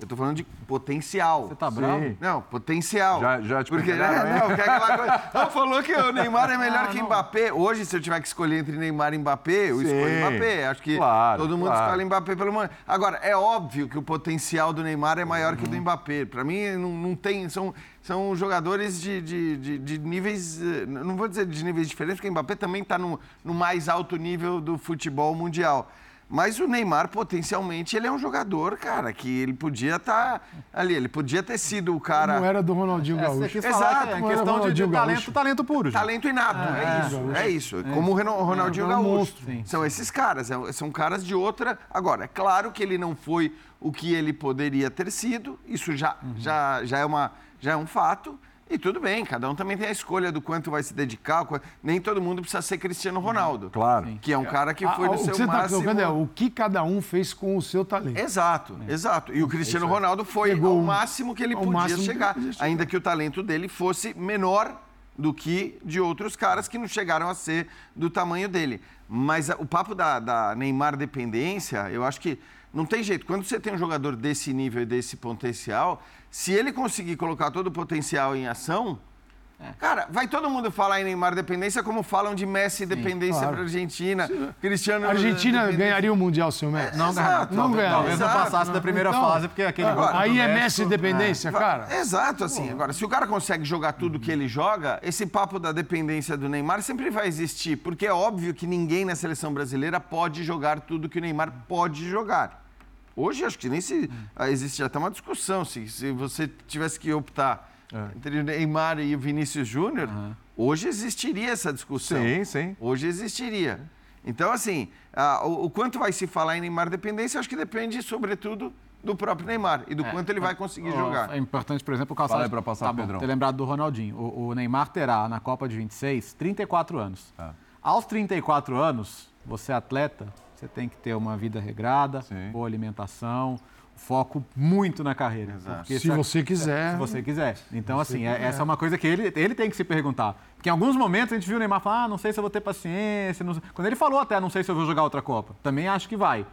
Eu tô falando de potencial. Você tá bravo? Não, potencial. Já, já te Porque, né, não, que é aquela coisa. (laughs) Não, falou que o Neymar é melhor não, que Mbappé. Hoje, se eu tiver que escolher entre Neymar e Mbappé, eu Sim, escolho Mbappé. Acho que claro, todo mundo claro. escolhe Mbappé pelo mundo. Agora, é óbvio que o potencial do Neymar é maior uhum. que o do uhum. Mbappé. Para mim, não, não tem. São, são jogadores de, de, de, de, níveis. Não vou dizer de níveis diferentes, porque o Mbappé também está no, no mais alto nível do futebol mundial. Mas o Neymar, potencialmente, ele é um jogador, cara, que ele podia estar tá ali, ele podia ter sido o cara. Não era do Ronaldinho é, Gaúcho. Exato, é questão de, de talento, talento puro. Gente. Talento inato, é, é isso, é, isso. É. Como o Ronaldinho é, Gaúcho. Um são esses caras, é, são caras de outra. Agora, é claro que ele não foi o que ele poderia ter sido, isso já, uhum. já, já, é, uma, já é um fato. E tudo bem, cada um também tem a escolha do quanto vai se dedicar. Nem todo mundo precisa ser Cristiano Ronaldo. Claro. Que é um cara que foi ah, do seu que você tá máximo... Tá é o que cada um fez com o seu talento. Exato, é. exato. E o Cristiano Ronaldo foi Pegou ao máximo que ele podia chegar, que chegar, ainda que o talento dele fosse menor do que de outros caras que não chegaram a ser do tamanho dele. Mas o papo da, da Neymar dependência, eu acho que não tem jeito. Quando você tem um jogador desse nível e desse potencial, se ele conseguir colocar todo o potencial em ação, é. Cara, vai todo mundo falar em Neymar dependência como falam de Messi dependência claro. para Argentina, Sim. Cristiano. A Argentina ganharia o mundial se o Messi. não, exato, não, ganharia. Talvez não passasse da primeira então, fase porque aquele agora, Aí é Messi dependência, é. cara. Exato, assim. Agora, se o cara consegue jogar tudo que ele joga, esse papo da dependência do Neymar sempre vai existir, porque é óbvio que ninguém na seleção brasileira pode jogar tudo que o Neymar pode jogar. Hoje acho que nem se ah, existe até uma discussão se, se você tivesse que optar é. entre o Neymar e o Vinícius Júnior, uhum. hoje existiria essa discussão. Sim, sim. Hoje existiria. Então, assim, a, o, o, quanto vai se falar em Neymar dependência, acho que depende, sobretudo, do próprio Neymar e do é, quanto ele vai conseguir jogar. É importante, por exemplo, o Calçado para passar, tá Pedrão. ter lembrado do Ronaldinho. O, o, Neymar terá, na Copa de 26, 34 anos. Ah. Aos 34 anos, você é atleta, você tem que ter uma vida regrada, Sim. boa alimentação, foco muito na carreira. Se você quiser. Se você quiser. Então, assim, é, essa é uma coisa que ele, ele tem que se perguntar. Porque em alguns momentos a gente viu o Neymar falar, ah, não sei se eu vou ter paciência. Quando ele falou até, não sei se eu vou jogar outra Copa. Também acho que vai.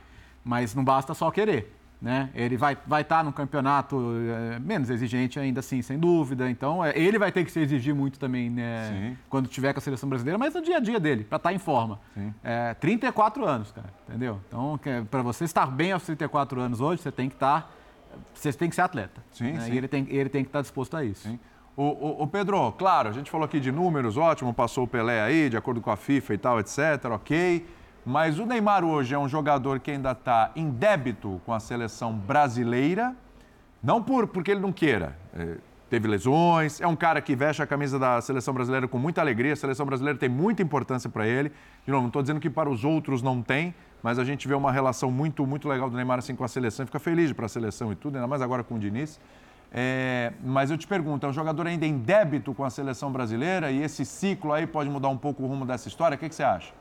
Mas não basta só querer. Né? Ele vai estar vai tá no campeonato é, menos exigente ainda assim, sem dúvida. Então, é, ele vai ter que se exigir muito também né, quando tiver com a seleção brasileira, mas no dia a dia dele, para estar tá em forma. É, 34 anos, cara, entendeu? Então, para você estar bem aos 34 anos hoje, você tem que estar. Tá, você tem que ser atleta. Sim, né? sim. E ele tem, ele tem que estar tá disposto a isso. Sim. O, o, o, Pedro, claro, a gente falou aqui de números, ótimo, passou o Pelé aí, de acordo com a FIFA e tal, etc, ok. Mas o Neymar hoje é um jogador que ainda está em débito com a seleção brasileira, não por, porque ele não queira. É, teve lesões, é um cara que veste a camisa da seleção brasileira com muita alegria. A seleção brasileira tem muita importância para ele. De novo, não estou dizendo que para os outros não tem, mas a gente vê uma relação muito, muito legal do Neymar assim com a seleção fica feliz para a seleção e tudo, ainda mais agora com o Diniz. É, mas eu te pergunto, é um jogador ainda em débito com a seleção brasileira e esse ciclo aí pode mudar um pouco o rumo dessa história? O que, que você acha?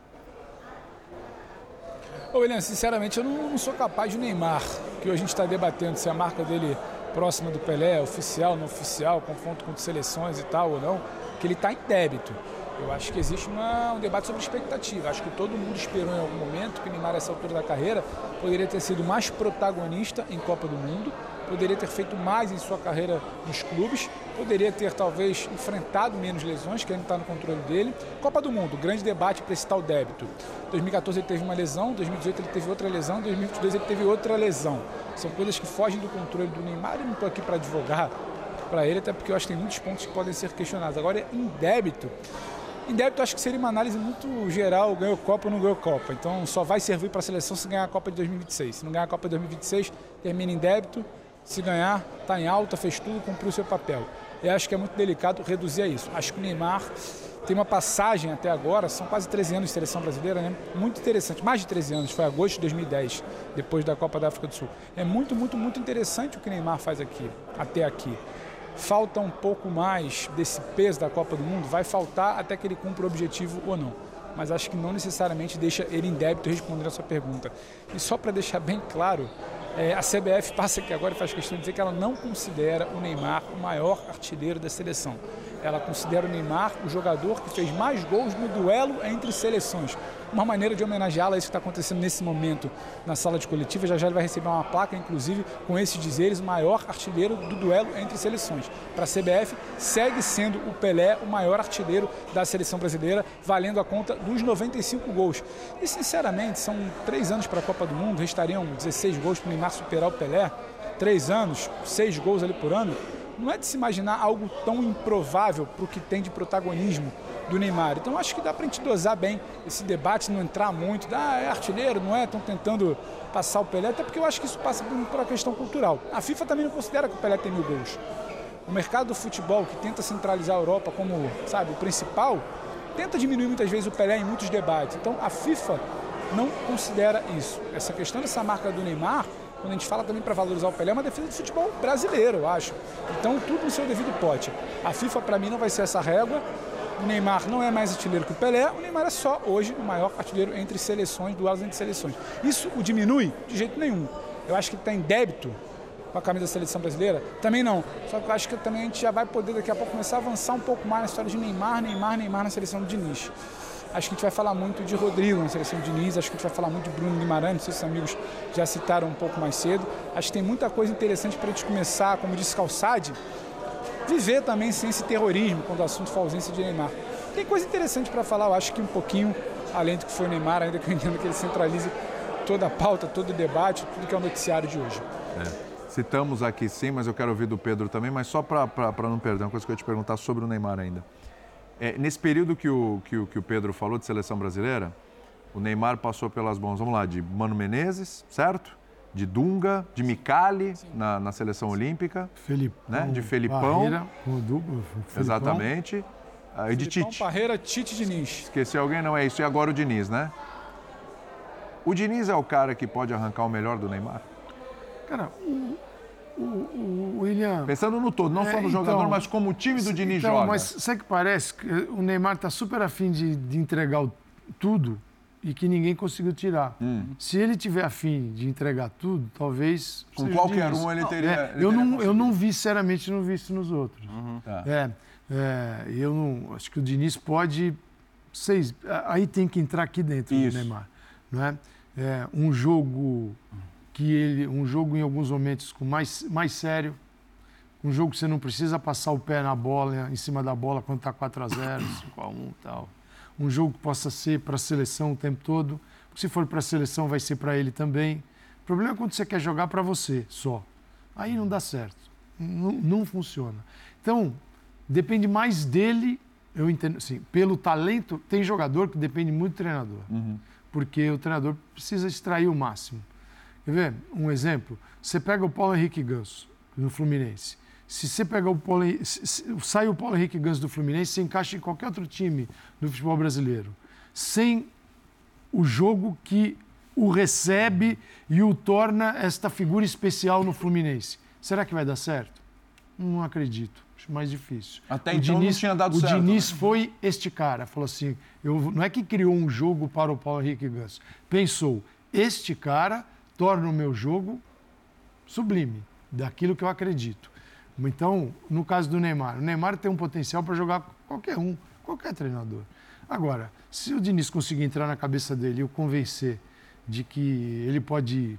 Ô, William, sinceramente, eu não, sou capaz de Neymar, que a gente está debatendo se a marca dele próxima do Pelé, oficial, não oficial, confronto com seleções e tal ou não, que ele está em débito. Eu acho que existe uma, um debate sobre expectativa. Acho que todo mundo esperou em algum momento que o Neymar, essa altura da carreira, poderia ter sido mais protagonista em Copa do Mundo, poderia ter feito mais em sua carreira nos clubes, poderia ter talvez enfrentado menos lesões, que ainda está no controle dele. Copa do Mundo, grande debate para esse tal débito. 2014 ele teve uma lesão, 2018 ele teve outra lesão, 2022 ele teve outra lesão. São coisas que fogem do controle do Neymar e não estou aqui para advogar para ele, até porque eu acho que tem muitos pontos que podem ser questionados. Agora, em débito, em débito, acho que seria uma análise muito geral, ganhou Copa ou não ganhou Copa. Então, só vai servir para a seleção se ganhar a Copa de 2026. Se não ganhar a Copa de 2026, termina em débito. Se ganhar, está em alta, fez tudo, cumpriu seu papel. Eu acho que é muito delicado reduzir a isso. Acho que o Neymar tem uma passagem até agora, são quase 13 anos de seleção brasileira, né? Muito interessante, mais de 13 anos, foi agosto de 2010, depois da Copa da África do Sul. É muito, muito, muito interessante o que o Neymar faz aqui, até aqui falta um pouco mais desse peso da Copa do Mundo, vai faltar até que ele cumpra o objetivo ou não. Mas acho que não necessariamente deixa ele em débito responder a sua pergunta. E só para deixar bem claro, é, a CBF passa aqui agora e faz questão de dizer que ela não considera o Neymar o maior artilheiro da seleção. Ela considera o Neymar o jogador que fez mais gols no duelo entre seleções. Uma maneira de homenageá-la, isso que está acontecendo nesse momento na sala de coletiva. Já já ele vai receber uma placa, inclusive, com esses dizeres, o maior artilheiro do duelo entre seleções. Para a CBF, segue sendo o Pelé o maior artilheiro da seleção brasileira, valendo a conta dos 95 gols. E, sinceramente, são três anos para a Copa do Mundo, restariam 16 gols para o Neymar superar o Pelé. Três anos, seis gols ali por ano não é de se imaginar algo tão improvável para o que tem de protagonismo do Neymar. Então acho que dá para a gente dosar bem esse debate, não entrar muito, ah, é artilheiro, não é? Estão tentando passar o Pelé, até porque eu acho que isso passa por, uma questão cultural. A FIFA também não considera que o Pelé tem mil gols. O mercado do futebol, que tenta centralizar a Europa como, sabe, o principal, tenta diminuir muitas vezes o Pelé em muitos debates. Então a FIFA não considera isso. Essa questão dessa marca do Neymar quando a gente fala também para valorizar o Pelé, é uma defesa do futebol brasileiro, eu acho. Então, tudo no seu devido pote. A FIFA, para mim, não vai ser essa régua. O Neymar não é mais artilheiro que o Pelé, o Neymar é só hoje o maior artilheiro entre seleções, duelos entre seleções. Isso o diminui? De jeito nenhum. Eu acho que ele está em débito com a camisa da seleção brasileira? Também não. Só que eu acho que também a gente já vai poder daqui a pouco começar a avançar um pouco mais na história de Neymar, Neymar, Neymar na seleção do Diniz. Acho que a gente vai falar muito de Rodrigo na seleção de Diniz, acho que a gente vai falar muito de Bruno Guimarães, os amigos já citaram um pouco mais cedo. Acho que tem muita coisa interessante para a gente começar, como disse Calçade, viver também sem esse terrorismo quando o assunto for ausência de Neymar. Tem coisa interessante para falar, eu acho que um pouquinho, além do que foi o Neymar, ainda que eu entendo que ele centralize toda a pauta, todo o debate, tudo que é o noticiário de hoje. É. Citamos aqui sim, mas eu quero ouvir do Pedro também, mas só para não perder, uma coisa que eu ia te perguntar sobre o Neymar ainda. É, nesse período que o, que, o, que o Pedro falou de seleção brasileira, o Neymar passou pelas mãos, vamos lá, de Mano Menezes, certo? De Dunga, de Micali na, na seleção olímpica. Felipão. Né? De Felipão. Barreira, duplo, Felipão. Exatamente. Ah, e de Tite. Parreira, Tite Diniz. Esqueceu alguém? Não é isso. E agora o Diniz, né? O Diniz é o cara que pode arrancar o melhor do Neymar? Cara, o, o, o William. Pensando no todo, não é, só no jogador, então, mas como o time do Diniz então, joga. Mas sabe que parece? Que o Neymar está super afim de, de entregar o, tudo e que ninguém conseguiu tirar. Hum. Se ele tiver afim de entregar tudo, talvez. Com qualquer um ele teria. É, ele eu, teria não, eu não vi, sinceramente, não vi isso nos outros. Uhum. Tá. É, é, eu não. Acho que o Diniz pode. Vocês, aí tem que entrar aqui dentro isso. do Neymar. Não é? é um jogo que ele, um jogo em alguns momentos com mais, mais sério, um jogo que você não precisa passar o pé na bola, em cima da bola quando está 4 a 0 5 (coughs) a 1 tal. Um jogo que possa ser para a seleção o tempo todo, porque se for para a seleção vai ser para ele também. O problema é quando você quer jogar para você só. Aí não dá certo. Não, não funciona. Então, depende mais dele, eu entendo, assim, pelo talento, tem jogador que depende muito do treinador. Uhum. Porque o treinador precisa extrair o máximo. Quer ver? Um exemplo. Você pega o Paulo Henrique Ganso, no Fluminense. Se você pegar o Paulo, sai o Paulo Henrique Ganso do Fluminense, você encaixa em qualquer outro time do futebol brasileiro. Sem o jogo que o recebe e o torna esta figura especial no Fluminense. Será que vai dar certo? Não acredito. Acho mais difícil. Até o então Diniz, não tinha dado o certo. O Diniz né? foi este cara. Falou assim, eu, não é que criou um jogo para o Paulo Henrique Ganso. Pensou, este cara torna o meu jogo sublime, daquilo que eu acredito. Então, no caso do Neymar, o Neymar tem um potencial para jogar qualquer um, Qualquer treinador. Agora, se o Diniz conseguir entrar na cabeça dele e o convencer de que ele pode,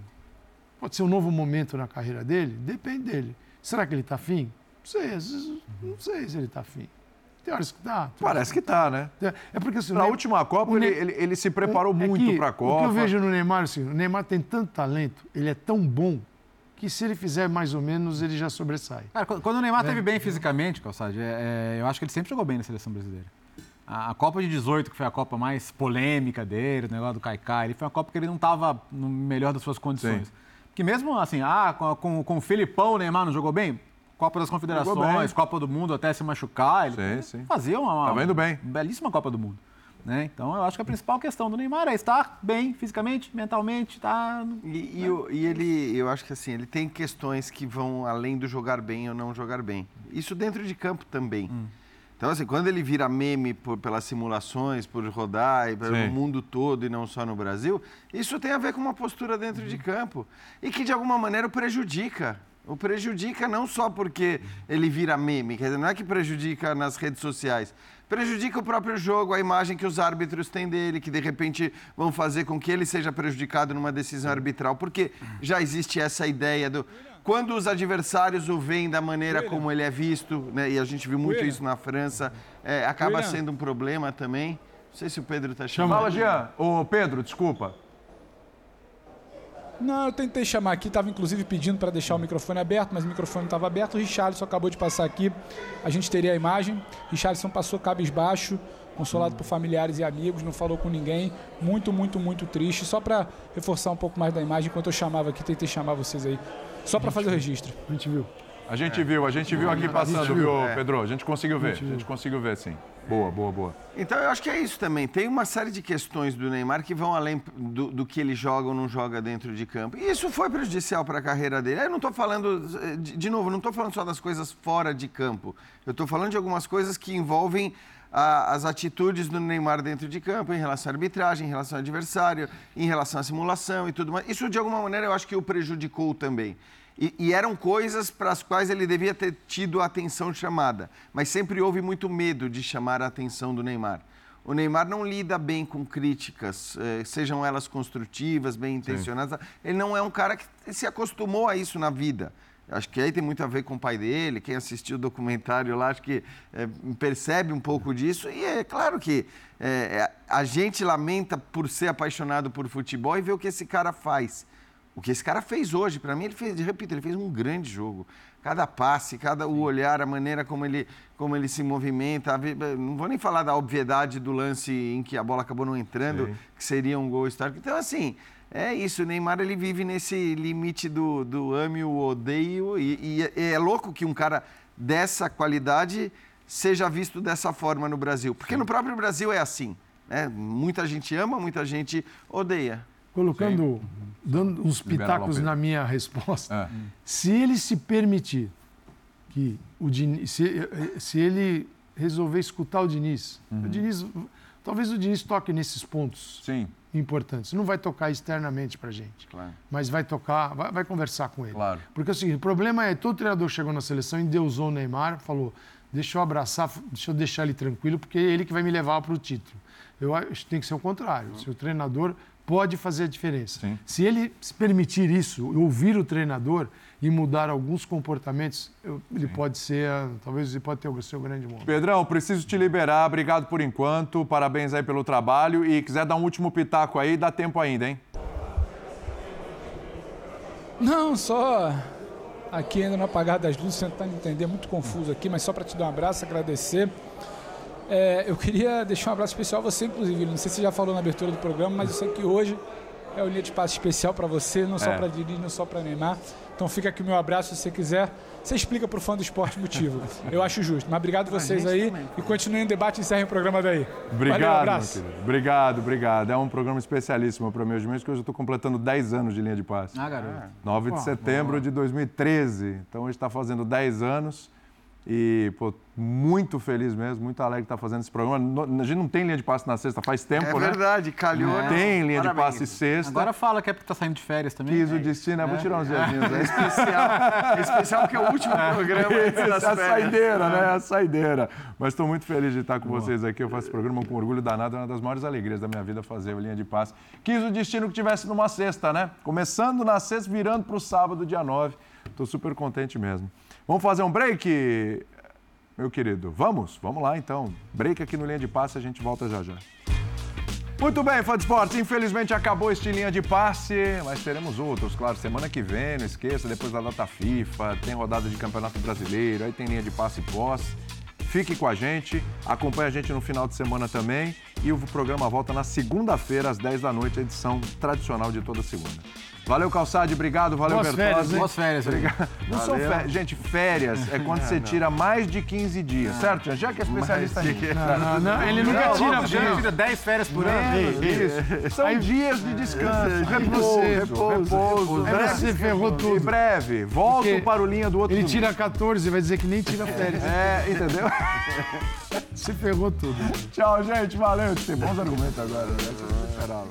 pode ser um novo momento na carreira dele, depende dele. Será que ele está afim? Não sei, não sei se ele está afim. Tem horas que tá. Parece que tá, né? É porque assim, Na última Copa, o ele, ele, ele se preparou é muito que para a Copa. O que eu vejo no Neymar, assim, o Neymar tem tanto talento, ele é tão bom, que se ele fizer mais ou menos, ele já sobressai. Cara, quando o Neymar esteve bem fisicamente, Calçade, é, é, eu acho que ele sempre jogou bem na seleção brasileira. A, a Copa de 18, que foi a Copa mais polêmica dele, o negócio do Caicai, ele foi uma Copa que ele não estava no melhor das suas condições. Sim. Porque mesmo assim, ah, com, com, com o Filipão o Neymar não jogou bem? Copa das Confederações. Copa do Mundo até se machucar, ele Sim, sim. fazia uma, uma Tava indo bem. belíssima Copa do Mundo. Né? Então eu acho que a principal questão do Neymar é estar bem fisicamente, mentalmente, tá. E, e o- e ele, eu acho que assim, ele tem questões que vão além do jogar bem ou não jogar bem. Isso dentro de campo também. Então, assim, quando ele vira meme por- pelas simulações, por rodar e pelo Sim. mundo todo e não só no Brasil, isso tem a ver com uma postura dentro de campo e que de alguma maneira o prejudica. O prejudica não só porque ele vira meme, quer dizer, não é que prejudica nas redes sociais. Prejudica o próprio jogo, a imagem que os árbitros têm dele, que de repente vão fazer com que ele seja prejudicado numa decisão arbitral, porque já existe essa ideia do. Quando os adversários o veem da maneira William. como ele é visto, né, e a gente viu muito William. isso na França, é, acaba William. sendo um problema também. Não sei se o Pedro está chamando. Fala, Jean. Ô, Pedro, desculpa. Não, eu tentei chamar aqui, estava inclusive pedindo para deixar o microfone aberto, mas o microfone não estava aberto. O Richarlison acabou de passar aqui, a gente teria a imagem. Richarlison passou cabisbaixo, consolado por familiares e amigos, não falou com ninguém. Muito, muito, muito triste. Só para reforçar um pouco mais da imagem, enquanto eu chamava aqui, tentei chamar vocês aí. Só para fazer o registro. A gente viu. A gente viu, a gente viu aqui passando, viu, viu, é. Pedro? A gente conseguiu ver, a gente conseguiu ver, sim. Boa, boa, boa. Então eu acho que é isso também. Tem uma série de questões do Neymar que vão além do, do que ele joga ou não joga dentro de campo. E isso foi prejudicial para a carreira dele. Eu não estou falando, de, de novo, não estou falando só das coisas fora de campo. Eu estou falando de algumas coisas que envolvem a- as atitudes do Neymar dentro de campo, em relação à arbitragem, em relação ao adversário, em relação à simulação e tudo mais. Isso, de alguma maneira, eu acho que o prejudicou também. E, e eram coisas para as quais ele devia ter tido a atenção chamada. Mas sempre houve muito medo de chamar a atenção do Neymar. O Neymar não lida bem com críticas, eh, sejam elas construtivas, bem intencionadas. Ele não é um cara que se acostumou a isso na vida. Acho que aí tem muito a ver com o pai dele. Quem assistiu o documentário lá, acho que eh, percebe um pouco disso. E é claro que eh, a gente lamenta por ser apaixonado por futebol e ver o que esse cara faz. O que esse cara fez hoje, para mim, ele fez, repito, ele fez um grande jogo. Cada passe, cada o olhar, a maneira como ele, como ele se movimenta. ve- Não vou nem falar da obviedade do lance em que a bola acabou não entrando, Sim. que seria um gol histórico. Então, assim, é isso. O Neymar ele vive nesse limite do, do ame o odeio. E, e é- é louco que um cara dessa qualidade seja visto dessa forma no Brasil. Porque no próprio Brasil é assim. Né? Muita gente ama, muita gente odeia. Colocando, dando uns pitacos na minha resposta. É. Se ele se permitir que o Diniz, se, se ele resolver escutar o Diniz, Uhum. o Diniz, talvez o Diniz toque nesses pontos Sim, importantes. Não vai tocar externamente para gente, Claro. mas vai tocar, vai, vai conversar com ele. Claro. Porque é o seguinte, o problema é todo treinador chegou na seleção, endeusou o Neymar, falou, deixa eu abraçar, deixa eu deixar ele tranquilo, porque é ele que vai me levar para o título. Eu acho que tem que ser o contrário. Se o treinador pode fazer a diferença. Sim. Se ele se permitir isso, ouvir o treinador e mudar alguns comportamentos, eu- ele pode ser, talvez ele pode ter o seu grande momento. Pedrão, preciso te liberar. Obrigado por enquanto. Parabéns aí pelo trabalho. E quiser dar um último pitaco aí, dá tempo ainda, hein? Não, só aqui ainda no apagar das luzes, tentando entender, muito confuso aqui, mas só para te dar um abraço, agradecer. É, eu queria deixar um abraço especial a você, inclusive. Não sei se você já falou na abertura do programa, mas eu sei que hoje é o linha de passe especial para você, não só É. para Didi, não só para Neymar. Então fica aqui o meu abraço, se você quiser. Você explica para o fã do esporte o motivo. Eu acho justo. Mas obrigado vocês gente aí também. e continuem o debate e encerrem o programa daí. Obrigado, Valeu, meu abraço. Obrigado, obrigado. É um programa especialíssimo para meus meus, que hoje eu estou completando 10 anos de linha de passe. Ah, garoto. 9 de setembro de 2013. Então, hoje está fazendo 10 anos. E, pô, muito feliz mesmo, muito alegre de estar fazendo esse programa. A gente não tem linha de passe na sexta faz tempo, É né? verdade, calhou. Não né? tem linha de Parabéns. passe sexta. Agora fala que é porque tá saindo de férias também. Quis o É. destino, eu vou tirar uns dedinhos aí. especial, especial porque é o último programa antes das é a férias. saideira, né? A saideira. Mas estou muito feliz de estar com vocês aqui. Eu faço esse programa com orgulho danado. É uma das maiores alegrias da minha vida fazer o Linha de Passe. Quis o destino que tivesse numa sexta, né? Começando na sexta, virando para o sábado, dia 9. Estou super contente mesmo. Vamos fazer um break, meu querido? Vamos? Vamos lá, então. Break aqui no Linha de Passe, a gente volta já já. Muito bem, fã de esportes. Infelizmente acabou este linha de passe, mas teremos outros, claro, semana que vem, não esqueça, depois da data FIFA, tem rodada de Campeonato Brasileiro, aí tem linha de passe pós. Fique com a gente, acompanhe a gente no final de semana também e o programa volta na segunda-feira, às 10 da noite, a edição tradicional de toda segunda. Valeu, Calçade, obrigado, valeu, Boas Bertozzi. férias, hein? Boas férias, aí. Não são férias. Gente, férias é quando você tira mais de 15 dias, certo? Já que é especialista nisso. Não, não, ele nunca tira. Não. tira 10 férias por ano. Isso. São dias de descanso, repouso, você- repouso. Aí você ferrou Em tudo. breve, volto Porque para o linha do outro Ele domingo. tira 14 e vai dizer que nem tira férias. É, entendeu? Você ferrou tudo. Tchau, gente. Valeu. Tem bons argumentos agora, né? Você esperava.